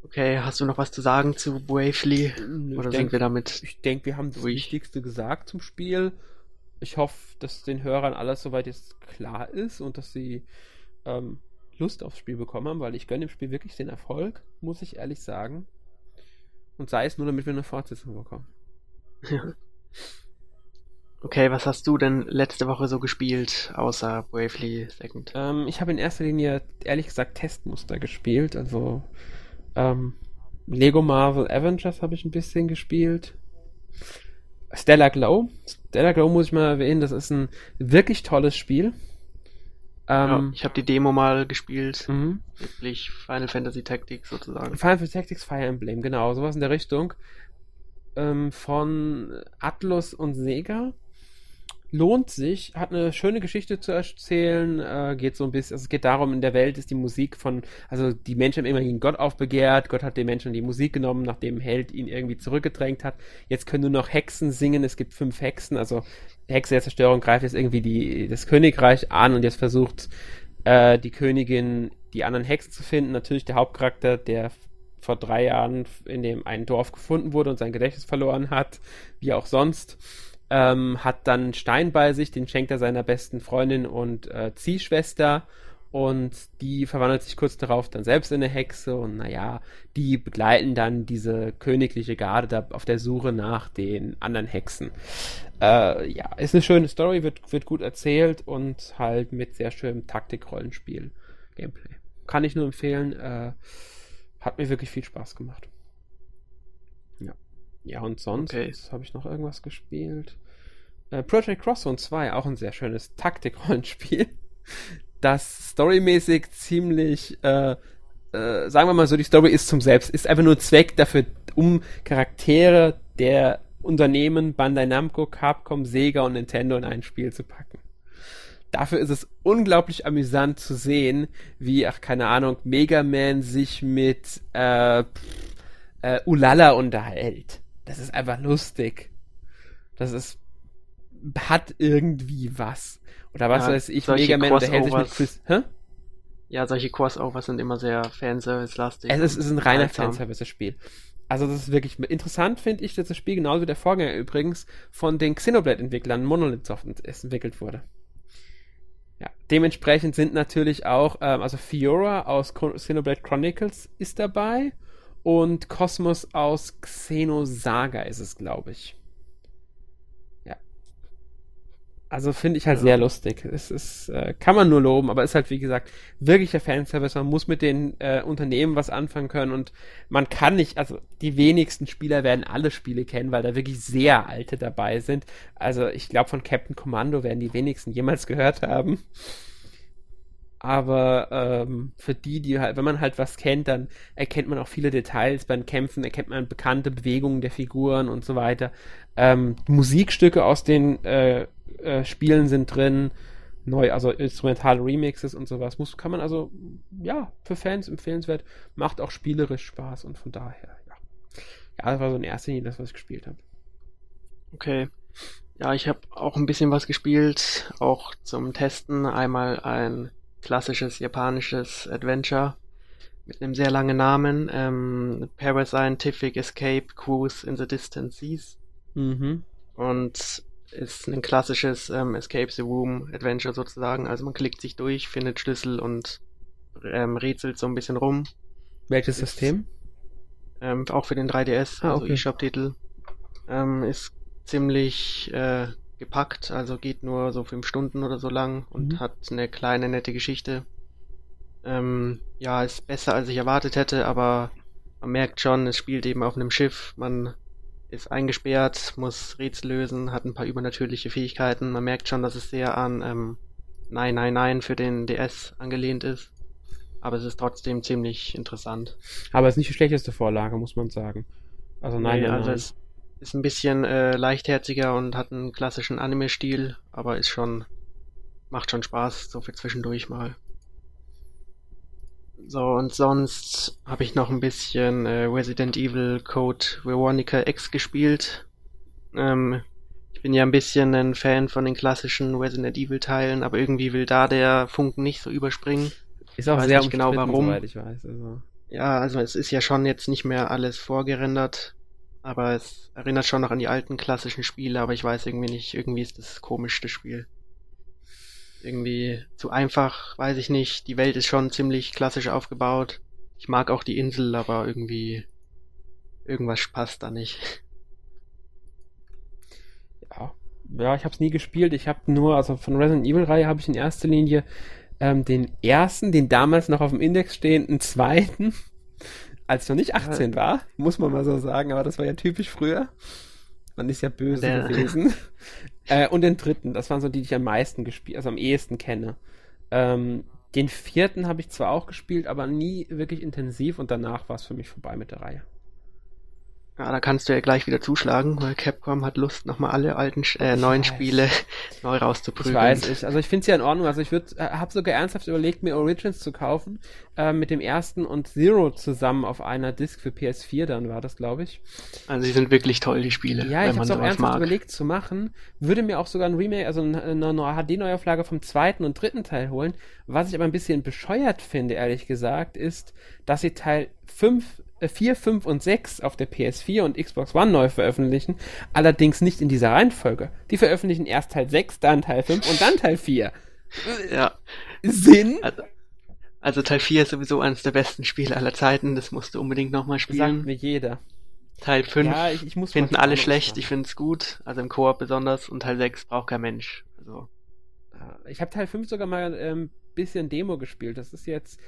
Okay, hast du noch was zu sagen zu Bravely? Oder denk, sind wir damit? Ich denke, wir haben das ruhig. Wichtigste gesagt zum Spiel ich hoffe, dass den Hörern alles soweit jetzt klar ist und dass sie ähm, Lust aufs Spiel bekommen haben, weil ich gönne dem Spiel wirklich den Erfolg, muss ich ehrlich sagen. Und sei es nur, damit wir eine Fortsetzung bekommen. Okay, was hast du denn letzte Woche so gespielt, außer Bravely Second? Ähm, ich habe in erster Linie, ehrlich gesagt, Testmuster gespielt. Also ähm, Lego Marvel Avengers habe ich ein bisschen gespielt. Stellar Glow. Stellar Glow muss ich mal erwähnen, das ist ein wirklich tolles Spiel. Ähm, ja, ich habe die Demo mal gespielt. Mhm. Wirklich Final Fantasy Tactics sozusagen. Final Fantasy Tactics Fire Emblem, genau, sowas in der Richtung. Ähm, von Atlus und Sega lohnt sich, hat eine schöne Geschichte zu erzählen, äh, geht so ein bisschen, also es geht darum, in der Welt ist die Musik von, also die Menschen haben immerhin Gott aufbegehrt, Gott hat den Menschen die Musik genommen, nachdem Held ihn irgendwie zurückgedrängt hat. Jetzt können nur noch Hexen singen, es gibt fünf Hexen, also Hexe der Zerstörung greift jetzt irgendwie die, das Königreich an und jetzt versucht äh, die Königin die anderen Hexen zu finden. Natürlich der Hauptcharakter, der vor drei Jahren in dem ein Dorf gefunden wurde und sein Gedächtnis verloren hat, wie auch sonst ähm, hat dann Stein bei sich, den schenkt er seiner besten Freundin und äh, Ziehschwester und die verwandelt sich kurz darauf dann selbst in eine Hexe und naja, die begleiten dann diese königliche Garde da auf der Suche nach den anderen Hexen. Äh, ja, ist eine schöne Story, wird, wird gut erzählt und halt mit sehr schönem Taktik-Rollenspiel-Gameplay. Kann ich nur empfehlen, äh, hat mir wirklich viel Spaß gemacht. Ja, und sonst okay. habe ich noch irgendwas gespielt. Äh, Project Crosszone 2, auch ein sehr schönes Taktik-Rollenspiel. das storymäßig ziemlich, äh, äh, sagen wir mal so, die Story ist zum Selbst, ist einfach nur Zweck dafür, um Charaktere der Unternehmen Bandai Namco, Capcom, Sega und Nintendo in ein Spiel zu packen. Dafür ist es unglaublich amüsant zu sehen, wie, ach, keine Ahnung, Mega Man sich mit äh, äh, Ulala unterhält. Das ist einfach lustig. Das ist hat irgendwie was. Oder was ja, weiß ich, Mega Man unterhält sich mit Chris. Hä? Ja, solche Crossovers sind immer sehr Fanservice-lastig. Es ist, ist ein reiner Fanservice-Spiel. Also das ist wirklich interessant, finde ich, dass das Spiel genauso wie der Vorgänger übrigens von den Xenoblade-Entwicklern Monolith Soft entwickelt wurde. Ja, dementsprechend sind natürlich auch, ähm, also Fiora aus Xenoblade Chronicles ist dabei und Cosmos aus Xenosaga ist es, glaube ich. Also finde ich halt ja. sehr lustig. Es ist, äh, kann man nur loben, aber ist halt, wie gesagt, wirklicher Fanservice. Man muss mit den äh, Unternehmen was anfangen können und man kann nicht, also die wenigsten Spieler werden alle Spiele kennen, weil da wirklich sehr alte dabei sind. Also ich glaube, von Captain Commando werden die wenigsten jemals gehört haben. Aber ähm, für die, die halt, wenn man halt was kennt, dann erkennt man auch viele Details beim Kämpfen, erkennt man bekannte Bewegungen der Figuren und so weiter. Ähm, Musikstücke aus den äh, äh, Spielen sind drin, neu, also instrumentale Remixes und sowas. Muss, kann man also, ja, für Fans empfehlenswert, macht auch spielerisch Spaß und von daher, ja. Ja, das war so in erster Linie das, was ich gespielt habe. Okay. Ja, ich habe auch ein bisschen was gespielt, auch zum Testen. Einmal ein klassisches japanisches Adventure mit einem sehr langen Namen, ähm, Parascientific Escape Cruise in the Distant Seas. Mhm. Und ist ein klassisches ähm, Escape the Room Adventure sozusagen. Also man klickt sich durch, findet Schlüssel und ähm, rätselt so ein bisschen rum. Welches ist, System? Ähm, auch für den 3DS, ah, also okay. eShop-Titel. Ähm, ist ziemlich äh, gepackt, also geht nur so fünf Stunden oder so lang und mhm. hat eine kleine nette Geschichte. Ähm, ja, ist besser als ich erwartet hätte, aber man merkt schon, es spielt eben auf einem Schiff. Man ist eingesperrt, muss Rätsel lösen, hat ein paar übernatürliche Fähigkeiten. Man merkt schon, dass es sehr an ähm, Nein, Nein, Nein für den DS angelehnt ist. Aber es ist trotzdem ziemlich interessant. Aber es ist nicht die schlechteste Vorlage, muss man sagen. Also nein, nee, nein, also nein. es ist ein bisschen äh, leichtherziger und hat einen klassischen Anime-Stil, aber ist schon, macht schon Spaß, so für zwischendurch mal. So, und sonst habe ich noch ein bisschen äh, Resident Evil Code Veronica X gespielt. Ähm, ich bin ja ein bisschen ein Fan von den klassischen Resident Evil Teilen, aber irgendwie will da der Funken nicht so überspringen. Ist auch sehr nicht genau warum. Ich weiß, also. Ja, also es ist ja schon jetzt nicht mehr alles vorgerendert, aber es erinnert schon noch an die alten klassischen Spiele, aber ich weiß irgendwie nicht, irgendwie ist das komisch, das Spiel irgendwie zu einfach, weiß ich nicht. Die Welt ist schon ziemlich klassisch aufgebaut. Ich mag auch die Insel, aber irgendwie irgendwas passt da nicht. Ja, ja, ich habe es nie gespielt. Ich habe nur, also von Resident Evil Reihe habe ich in erster Linie ähm, den ersten, den damals noch auf dem Index stehenden zweiten, als ich noch nicht 18 war, muss man mal so sagen, aber das war ja typisch früher. Man ist ja böse Der. gewesen. Äh, und den dritten, das waren so die, die ich am meisten gespielt, also am ehesten kenne. Ähm, den vierten habe ich zwar auch gespielt, aber nie wirklich intensiv und danach war es für mich vorbei mit der Reihe. Ja, da kannst du ja gleich wieder zuschlagen, weil Capcom hat Lust, nochmal alle alten, äh, neuen Spiele neu rauszuprüfen. Ich weiß ich. Also ich finde es ja in Ordnung. Also ich würde, äh, habe sogar ernsthaft überlegt, mir Origins zu kaufen, äh, mit dem ersten und Zero zusammen auf einer Disc für PS4, dann war das, glaube ich. Also die sind wirklich toll, die Spiele. Ja, ich habe es auch ernsthaft mag. überlegt zu machen. Würde mir auch sogar ein Remake, also eine, eine HD-Neuauflage vom zweiten und dritten Teil holen. Was ich aber ein bisschen bescheuert finde, ehrlich gesagt, ist, dass sie Teil 5 4, äh, 5 und 6 auf der PS4 und Xbox One neu veröffentlichen, allerdings nicht in dieser Reihenfolge. Die veröffentlichen erst Teil 6, dann Teil 5 und dann Teil 4. Ja. Sinn? Also, also Teil 4 ist sowieso eines der besten Spiele aller Zeiten, das musst du unbedingt nochmal spielen. Sagt mir jeder. Teil 5 ja, ich, ich finden alle schlecht, machen. ich finde es gut, also im Koop besonders, und Teil 6 braucht kein Mensch. Also. Ich habe Teil 5 sogar mal ein ähm, bisschen Demo gespielt. Das ist jetzt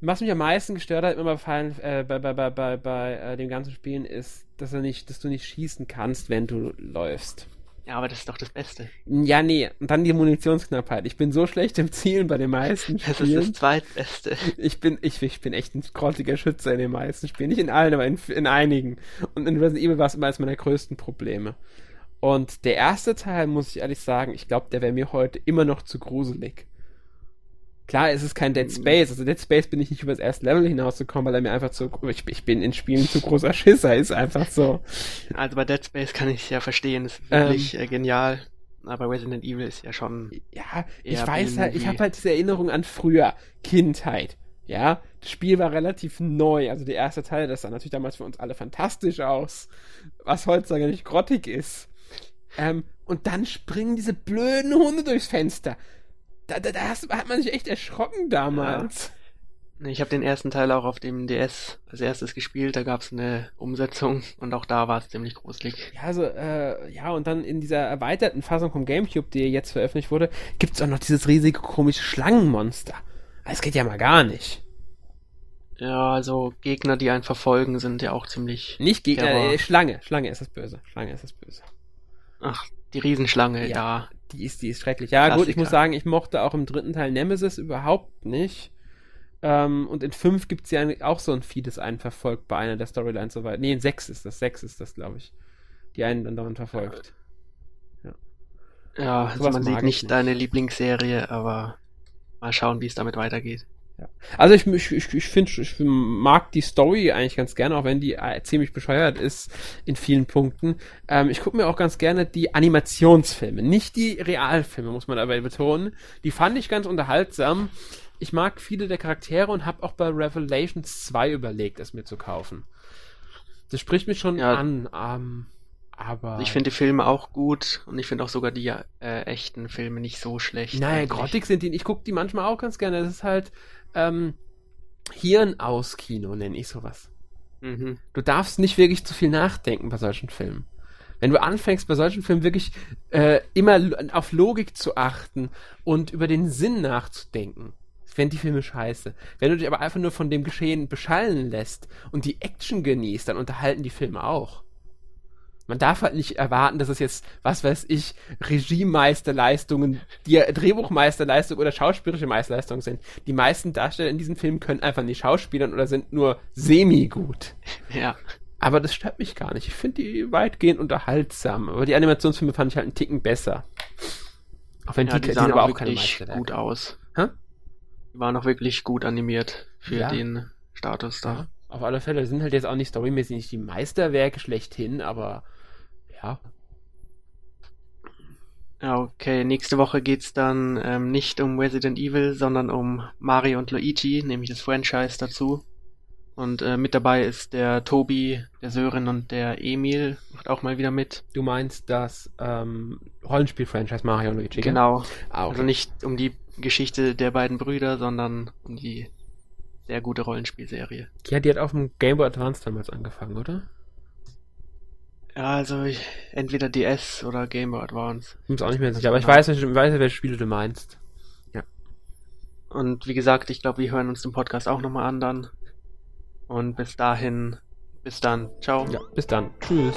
was mich am meisten gestört hat immer bei, äh, bei, bei, bei, bei, bei äh, dem ganzen Spielen ist, dass, er nicht, dass du nicht schießen kannst, wenn du läufst. Ja, aber das ist doch das Beste. Ja, nee, und dann die Munitionsknappheit. Ich bin so schlecht im Zielen bei den meisten Das Spielen. ist das Zweitbeste. Ich bin, ich, ich bin echt ein grottiger Schütze in den meisten Spielen. Nicht in allen, aber in, in einigen. Und in Resident Evil war es immer eines meiner größten Probleme. Und der erste Teil, muss ich ehrlich sagen, ich glaube, der wäre mir heute immer noch zu gruselig. Klar, es ist kein Dead Space. Also Dead Space bin ich nicht über das erste Level hinausgekommen, weil er mir einfach zu, ich, ich bin in Spielen zu großer Schisser, ist einfach so. Also bei Dead Space kann ich ja verstehen, ist Ähm. wirklich äh, genial. Aber Resident Evil ist ja schon. Ja, ich weiß halt, ich habe halt diese Erinnerung an früher, Kindheit. Ja, das Spiel war relativ neu. Also der erste Teil, das sah natürlich damals für uns alle fantastisch aus, was heutzutage nicht grottig ist. Ähm, und dann springen diese blöden Hunde durchs Fenster. Da, da, da hat man sich echt erschrocken damals. Ich habe den ersten Teil auch auf dem DS als erstes gespielt. Da gab es eine Umsetzung und auch da war es ziemlich gruselig. Ja, also, äh, ja, und dann in dieser erweiterten Fassung vom Gamecube, die jetzt veröffentlicht wurde, gibt's auch noch dieses riesige komische Schlangenmonster. Das geht ja mal gar nicht. Ja, also Gegner, die einen verfolgen, sind ja auch ziemlich. Nicht Gegner, äh, Schlange. Schlange ist das Böse. Schlange ist das Böse. Ach, die Riesenschlange, Ja. ja. Die ist, die ist schrecklich. Ja, gut, ich Klassiker. muss sagen, ich mochte auch im dritten Teil Nemesis überhaupt nicht. Ähm, und in 5 gibt's ja auch so ein Vieh, das einen verfolgt bei einer der Storylines so weit. Nee, in 6 ist das, 6 ist das, glaube ich. Die einen dann dauernd verfolgt. Ja, also Sowas man sieht ich nicht nicht. deine Lieblingsserie, aber mal schauen, wie es damit weitergeht. Also ich, ich, ich, ich finde, ich mag die Story eigentlich ganz gerne, auch wenn die äh, ziemlich bescheuert ist in vielen Punkten. Ähm, ich gucke mir auch ganz gerne die Animationsfilme, nicht die Realfilme, muss man dabei betonen. Die fand ich ganz unterhaltsam. Ich mag viele der Charaktere und habe auch bei Revelations 2 überlegt, es mir zu kaufen. Das spricht mich schon Ja. an, ähm, aber... Ich finde die Filme auch gut und ich finde auch sogar die äh, echten Filme nicht so schlecht. Naja, eigentlich. grottig sind die. Ich gucke die manchmal auch ganz gerne. Das ist halt ähm, Hirn aus Kino, nenne ich sowas. Mhm. Du darfst nicht wirklich zu viel nachdenken bei solchen Filmen. Wenn du anfängst, bei solchen Filmen wirklich äh, immer auf Logik zu achten und über den Sinn nachzudenken, werden die Filme scheiße. Wenn du dich aber einfach nur von dem Geschehen beschallen lässt und die Action genießt, dann unterhalten die Filme auch. Man darf halt nicht erwarten, dass es jetzt, was weiß ich, Regiemeisterleistungen, die Drehbuchmeisterleistungen oder schauspielerische Meisterleistungen sind. Die meisten Darsteller in diesen Filmen können einfach nicht schauspielern oder sind nur semi-gut. Ja. Aber das stört mich gar nicht. Ich finde die weitgehend unterhaltsam. Aber die Animationsfilme fand ich halt einen Ticken besser. Auch wenn ja, die, die sahen aber auch wirklich gut aus. Hä? Die waren auch wirklich gut animiert für Ja. den Status da. Ja, auf alle Fälle sind halt jetzt auch nicht storymäßig nicht die Meisterwerke schlechthin, aber ja. Okay. Nächste Woche geht's dann ähm, nicht um Resident Evil, sondern um Mario und Luigi, nämlich das Franchise dazu. Und äh, mit dabei ist der Tobi, der Sören und der Emil, macht auch mal wieder mit. Du meinst das ähm, Rollenspiel-Franchise Mario und Luigi? Genau. Ah, okay. Also nicht um die Geschichte der beiden Brüder, sondern um die sehr gute Rollenspielserie. Ja, die hat auf dem Game Boy Advance damals angefangen, oder? Ja, also ich, entweder DS oder Game Boy Advance. Ich bin auch nicht mehr sicher, Also aber ich genau. weiß, welche, weiß, welche Spiele du meinst. Und wie gesagt, ich glaube, wir hören uns den Podcast auch nochmal an dann. Und bis dahin, bis dann. Ciao. Ja, bis dann. Tschüss.